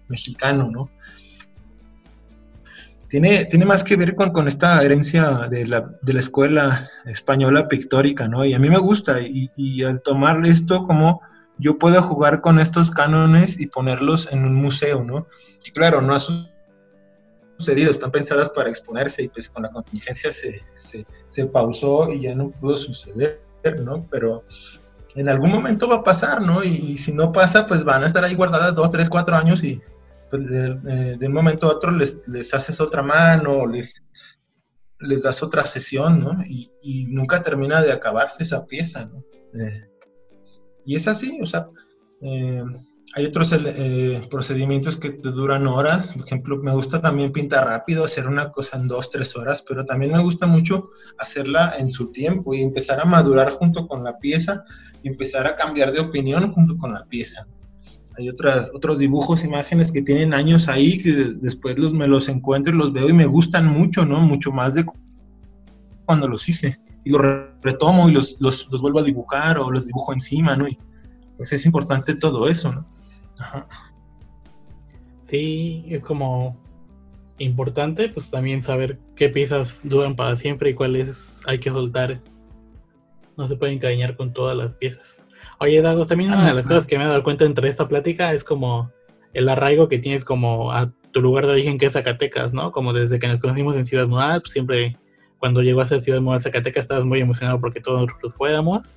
mexicano, ¿no? Tiene, tiene, más que ver con, esta herencia de la, escuela española pictórica, ¿no? Y a mí me gusta, y, al tomar esto como yo puedo jugar con estos cánones y ponerlos en un museo, ¿no? Y claro, no ha sucedido, están pensadas para exponerse y pues con la contingencia se, se, se pausó y ya no pudo suceder, ¿no? Pero en algún momento va a pasar, ¿no? Y, si no pasa, pues van a estar ahí guardadas dos, tres, cuatro años y pues, de, un momento a otro les, les, haces otra mano, les, les das otra sesión, ¿no? Y, y nunca termina de acabarse esa pieza, ¿no? Eh, y es así, o sea, eh, hay otros eh, procedimientos que te duran horas. Por ejemplo, me gusta también pintar rápido, hacer una cosa en dos, tres horas, pero también me gusta mucho hacerla en su tiempo y empezar a madurar junto con la pieza y empezar a cambiar de opinión junto con la pieza. Hay otras, otros dibujos, imágenes que tienen años ahí, que después los, me los encuentro y los veo y me gustan mucho, ¿no? Mucho más de cuando los hice. Y los retomo y los, los, los vuelvo a dibujar o los dibujo encima, ¿no? Y pues es importante todo eso, ¿no? Ajá. Sí, es como importante, pues también saber qué piezas duran para siempre y cuáles hay que soltar. No se puede encariñar con todas las piezas. Oye, Dagos, también una de las cosas que me he dado cuenta entre esta plática es como el arraigo que tienes como a tu lugar de origen que es Zacatecas, ¿no? Como desde que nos conocimos en Ciudad Modal, pues siempre cuando llegó a ser Ciudad Modal Zacatecas estabas muy emocionado porque todos nosotros fuéramos.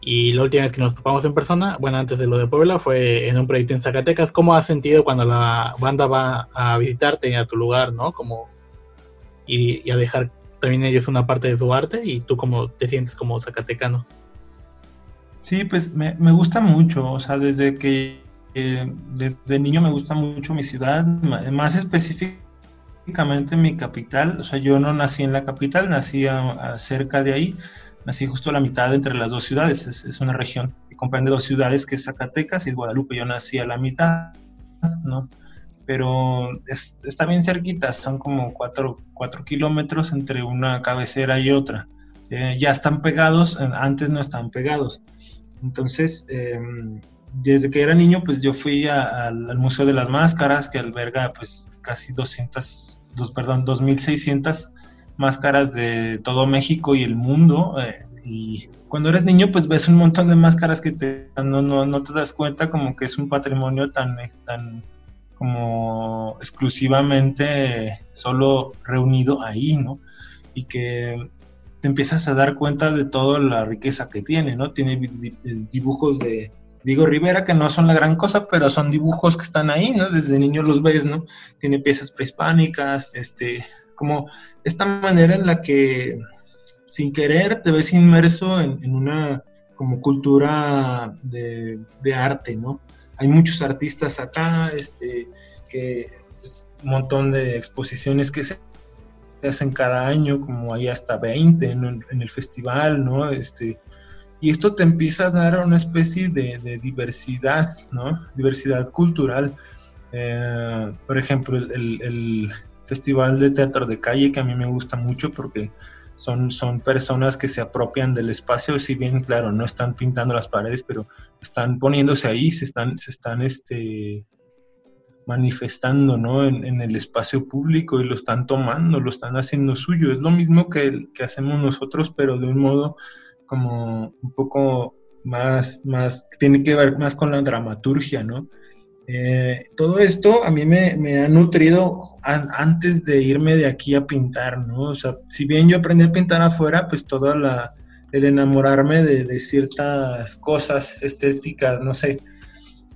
Y la última vez que nos topamos en persona, bueno, antes de lo de Puebla, fue en un proyecto en Zacatecas. ¿Cómo has sentido cuando la banda va a visitarte a tu lugar, no? Como, y, a dejar también ellos una parte de su arte y tú cómo te sientes como zacatecano. Sí, pues me, gusta mucho, o sea, desde que eh, desde niño me gusta mucho mi ciudad, más específicamente mi capital, o sea, yo no nací en la capital, nací cerca de ahí, nací justo a la mitad entre las dos ciudades. Es, es, una región que comprende dos ciudades, que es Zacatecas y Guadalupe. Yo nací a la mitad, ¿no? Pero es, está bien cerquita, son como cuatro, cuatro, kilómetros entre una cabecera y otra. Eh, ya están pegados, antes no estaban pegados. Entonces, eh, desde que era niño, pues yo fui al Museo de las Máscaras, que alberga pues casi 200, dos, perdón, 2.600 máscaras de todo México y el mundo. Eh, y cuando eres niño, pues ves un montón de máscaras que te, no, no, no te das cuenta como que es un patrimonio tan, tan como exclusivamente solo reunido ahí, ¿no? Y que te empiezas a dar cuenta de toda la riqueza que tiene, ¿no? Tiene dibujos de Diego Rivera que no son la gran cosa, pero son dibujos que están ahí, ¿no? Desde niño los ves, ¿no? Tiene piezas prehispánicas, este, como esta manera en la que sin querer te ves inmerso en, una como cultura de, arte, ¿no? Hay muchos artistas acá, este, que pues, un montón de exposiciones que se hacen cada año, como hay hasta 20 en, en el festival, ¿no? Este, y esto te empieza a dar una especie de, diversidad, ¿no? Diversidad cultural. Eh, por ejemplo, el, festival de teatro de calle que a mí me gusta mucho porque son, son personas que se apropian del espacio, si bien, claro, no están pintando las paredes, pero están poniéndose ahí, se están, se están este, manifestando ¿no? en, en, el espacio público y lo están tomando, lo están haciendo suyo. Es lo mismo que, que hacemos nosotros, pero de un modo como un poco más, más, tiene que ver más con la dramaturgia, ¿no? Eh, todo esto a mí me, me ha nutrido an, antes de irme de aquí a pintar, ¿no? O sea, si bien yo aprendí a pintar afuera, pues todo la, el enamorarme de, de, ciertas cosas estéticas, no sé,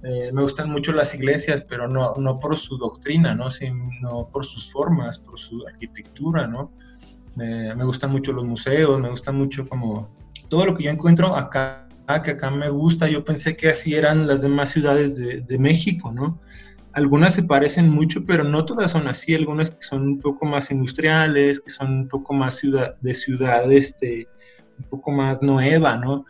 eh, me gustan mucho las iglesias, pero no, no por su doctrina, ¿no? Sino por sus formas, por su arquitectura, ¿no? Me, me gustan mucho los museos, me gusta mucho como todo lo que yo encuentro acá que acá me gusta, yo pensé que así eran las demás ciudades de, México, ¿no? Algunas se parecen mucho, pero no todas son así, algunas que son un poco más industriales, que son un poco más ciudad, de ciudad, este, un poco más nueva, ¿no?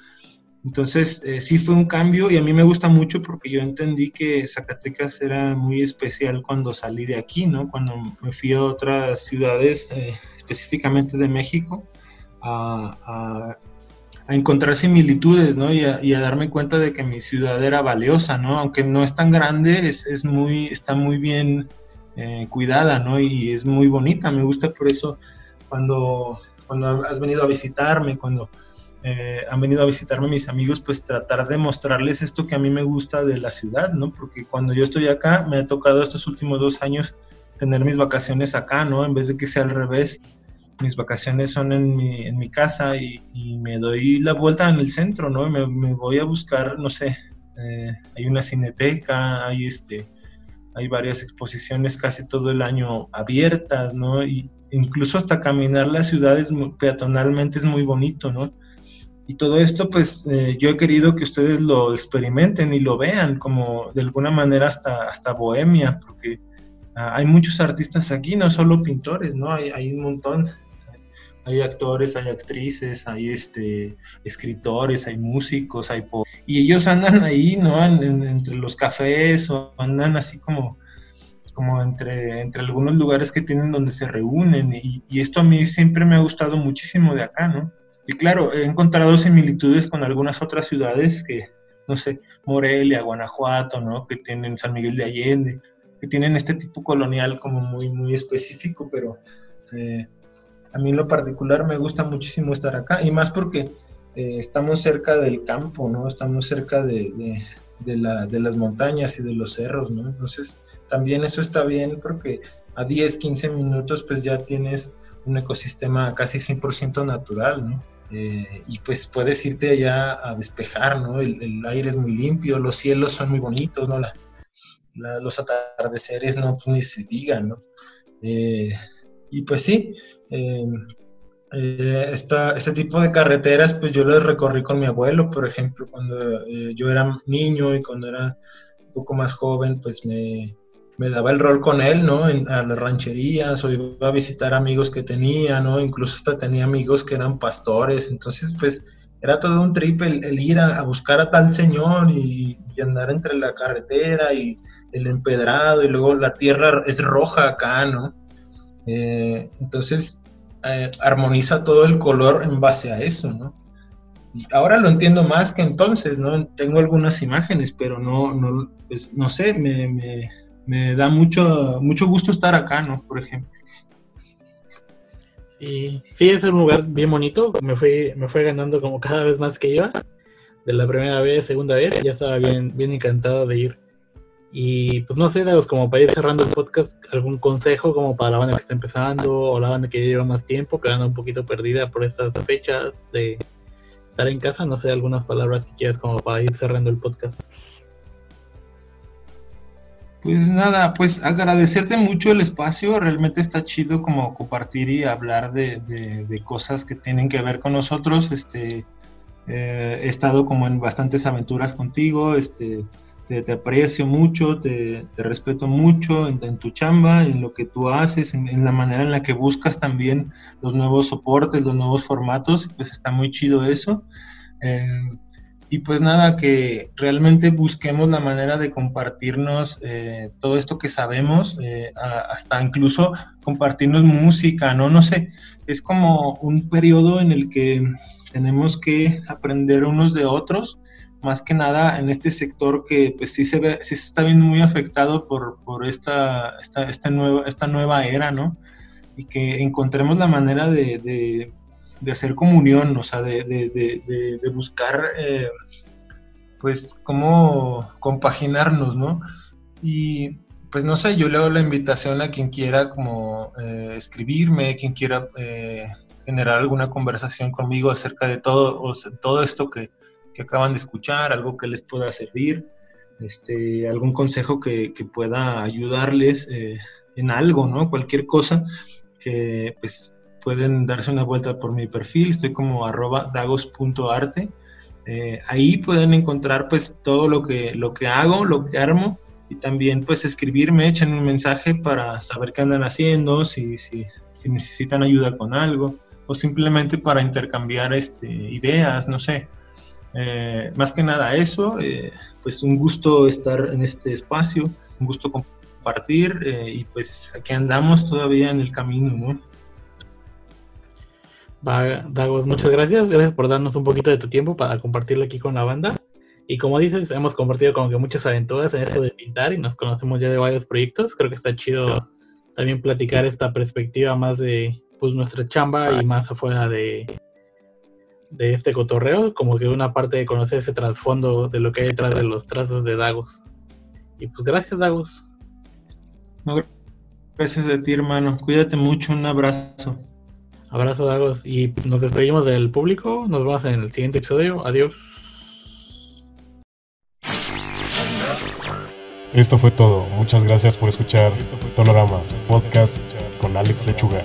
Entonces, eh, sí fue un cambio y a mí me gusta mucho porque yo entendí que Zacatecas era muy especial cuando salí de aquí, ¿no? Cuando me fui a otras ciudades, eh, específicamente de México, a a encontrar similitudes, ¿no? Y a, y darme cuenta de que mi ciudad era valiosa, ¿no? Aunque no es tan grande, es, es muy, está muy bien eh, cuidada, ¿no? Y es muy bonita, me gusta por eso cuando, cuando has venido a visitarme, cuando eh, han venido a visitarme mis amigos, pues tratar de mostrarles esto que a mí me gusta de la ciudad, ¿no? Porque cuando yo estoy acá, me ha tocado estos últimos dos años tener mis vacaciones acá, ¿no? En vez de que sea al revés mis vacaciones son en mi, casa y, me doy la vuelta en el centro, ¿no? Me, me voy a buscar, no sé, eh, hay una cineteca, hay, este, hay varias exposiciones casi todo el año abiertas, ¿no? Y incluso hasta caminar las ciudades peatonalmente es muy bonito, ¿no? Y todo esto, pues eh, yo he querido que ustedes lo experimenten y lo vean como de alguna manera hasta, hasta bohemia, porque ah, hay muchos artistas aquí, no solo pintores, ¿no? Hay, hay un montón. Hay actores, hay actrices, hay este, escritores, hay músicos, hay... Y ellos andan ahí, ¿no? entre los cafés o andan así como como entre, entre algunos lugares que tienen donde se reúnen y, y, esto a mí siempre me ha gustado muchísimo de acá, ¿no? Y claro, he encontrado similitudes con algunas otras ciudades que, no sé, Morelia, Guanajuato, ¿no? Que tienen San Miguel de Allende, que tienen este tipo colonial como muy, muy específico, pero eh, a mí lo particular me gusta muchísimo estar acá y más porque eh, estamos cerca del campo, ¿no? Estamos cerca de, de, la, las montañas y de los cerros, ¿no? Entonces, también eso está bien porque a 10, 15 minutos pues ya tienes un ecosistema casi 100% natural, ¿no? Eh, y pues puedes irte allá a despejar, ¿no? El, aire es muy limpio, los cielos son muy bonitos, ¿no? los atardeceres, no, pues ni se digan, ¿no? Eh, y pues sí, eh, este tipo de carreteras, pues yo las recorrí con mi abuelo, por ejemplo, cuando yo era niño y cuando era un poco más joven, pues me, me daba el rol con él, ¿no? A las rancherías o iba a visitar amigos que tenía, ¿no? Incluso hasta tenía amigos que eran pastores, entonces pues era todo un trip el, ir a, buscar a tal señor y, andar entre la carretera y el empedrado y luego la tierra es roja acá, ¿no? Eh, entonces eh, armoniza todo el color en base a eso, ¿no? Y ahora lo entiendo más que entonces, ¿no? Tengo algunas imágenes, pero no, no, pues, no sé, me, me me da mucho, mucho gusto estar acá, ¿no? Por ejemplo. Sí, es un lugar bien bonito. Me fue, me fue ganando como cada vez más que iba. De la primera vez, segunda vez, ya estaba bien, bien encantado de ir. Y pues no sé, Dagos, como para ir cerrando el podcast, algún consejo como para la banda que está empezando o la banda que lleva más tiempo, que anda un poquito perdida por estas fechas de estar en casa. No sé, algunas palabras que quieras como para ir cerrando el podcast. Pues nada, pues agradecerte mucho el espacio, realmente está chido como compartir y hablar de, de, cosas que tienen que ver con nosotros, este, eh, he estado como en bastantes aventuras contigo, este, te, aprecio mucho, te, respeto mucho en, tu chamba, en lo que tú haces, en, la manera en la que buscas también los nuevos soportes, los nuevos formatos, pues está muy chido eso. Eh, y pues nada, que realmente busquemos la manera de compartirnos eh, todo esto que sabemos, eh, hasta incluso compartirnos música, ¿no? No sé, es como un periodo en el que tenemos que aprender unos de otros, más que nada en este sector que pues sí se, ve, sí se está viendo muy afectado por, por esta, esta, esta, nueva, esta nueva era, ¿no? Y que encontremos la manera de de hacer comunión, o sea, de, de, buscar, eh, pues, cómo compaginarnos, ¿no? Y, pues, no sé, yo le doy la invitación a quien quiera como eh, escribirme, quien quiera eh, generar alguna conversación conmigo acerca de todo, o todo esto que, que, acaban de escuchar, algo que les pueda servir, este, algún consejo que, que pueda ayudarles en algo, ¿no? Cualquier cosa que, pues, pueden darse una vuelta por mi perfil, estoy como arroba dagos.arte. Eh, ahí pueden encontrar pues todo lo que, lo que hago, lo que armo y también pues escribirme, echen un mensaje para saber qué andan haciendo, si, si, si necesitan ayuda con algo o simplemente para intercambiar este, ideas, no sé. Eh, más que nada eso, eh, pues un gusto estar en este espacio, un gusto compartir y pues aquí andamos todavía en el camino, ¿no? Va, Dagos, muchas gracias. Gracias por darnos un poquito de tu tiempo para compartirlo aquí con la banda. Y como dices, hemos compartido como que muchas aventuras en esto de pintar y nos conocemos ya de varios proyectos. Creo que está chido también platicar esta perspectiva más de pues nuestra chamba y más afuera de, de este cotorreo, como que una parte de conocer ese trasfondo de lo que hay detrás de los trazos de Dagos. Y pues gracias, Dagos. gracias a ti, hermano. Cuídate mucho. Un abrazo. Abrazo, Dagos. Y nos despedimos del público. Nos vemos en el siguiente episodio. Adiós. Esto fue todo. Muchas gracias por escuchar Tonorama, podcast con Alex Lechuga.